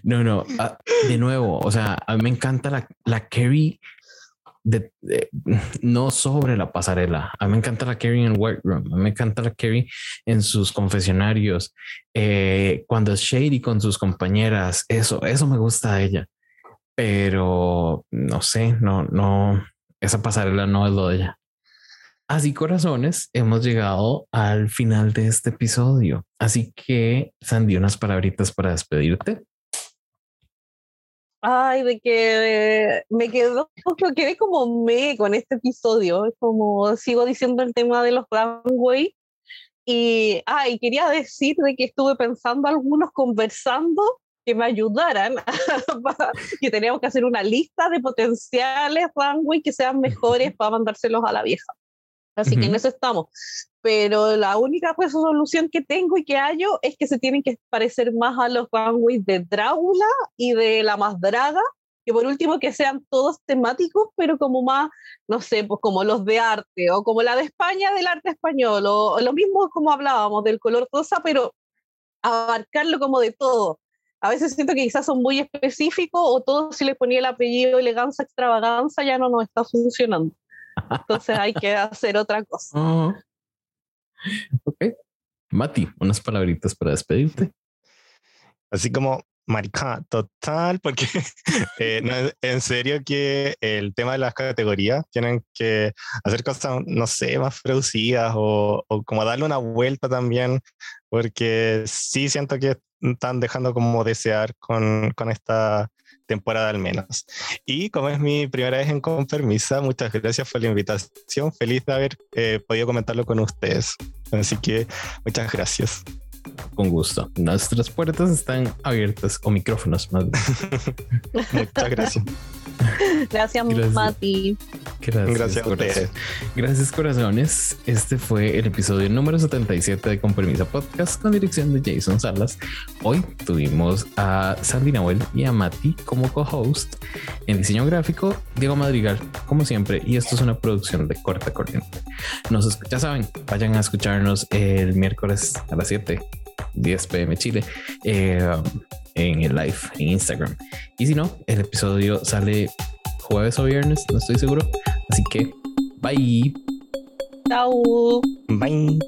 No, no, ah, de nuevo, o sea, a mí me encanta la, la Carrie de, no sobre la pasarela. A mí me encanta la Carrie en workroom. A mí me encanta la Carrie en sus confesionarios. Eh, cuando es shady con sus compañeras, eso, eso me gusta de ella pero no sé, no, no, esa pasarela no es lo de ella. Así corazones, hemos llegado al final de este episodio. Así que, Sandy, unas palabritas para despedirte. Ay, de que me quedo, quedé como me con este episodio. Como sigo diciendo el tema de los runway. Y, ay, quería decir de que estuve pensando algunos conversando que me ayudaran, (laughs) que teníamos que hacer una lista de potenciales runway que sean mejores para mandárselos a la vieja. Así que en eso estamos. Pero la única resolución que tengo y que hallo es que se tienen que parecer más a los runways de Drácula y de la más draga, que por último que sean todos temáticos, pero como más, no sé, pues como los de arte, o como la de España del arte español, o lo mismo como hablábamos del color rosa, pero abarcarlo como de todo a veces siento que quizás son muy específicos o todo si le ponía el apellido elegancia, extravaganza ya no nos está funcionando. Entonces hay que hacer otra cosa. (laughs) Ok. Mati, unas palabritas para despedirte. Así como marica, total, porque (laughs) eh, en serio que el tema de las categorías tienen que hacer cosas, no sé, más producidas o, o como darle una vuelta también, porque sí siento que están dejando como desear con, con esta temporada al menos. Y como es mi primera vez en Confermisa, muchas gracias por la invitación. Feliz de haber eh, podido comentarlo con ustedes. Así que muchas gracias. Con gusto. Nuestras puertas están abiertas o micrófonos más Muchas gracias. Gracias, Mati. Gracias, gracias a ustedes. Gracias, corazones. Este fue el episodio número 77 de Compromiso Podcast con dirección de Jason Salas. Hoy tuvimos a Sandy Nahuel y a Mati como co-host. En diseño gráfico, Diego Madrigal, como siempre. Y esto es una producción de corta corriente. Nos ya saben, vayan a escucharnos el miércoles a las 7 10 pm Chile eh, en el live en Instagram. Y si no, el episodio sale jueves o viernes, no estoy seguro. Así que, bye. Chao. Bye.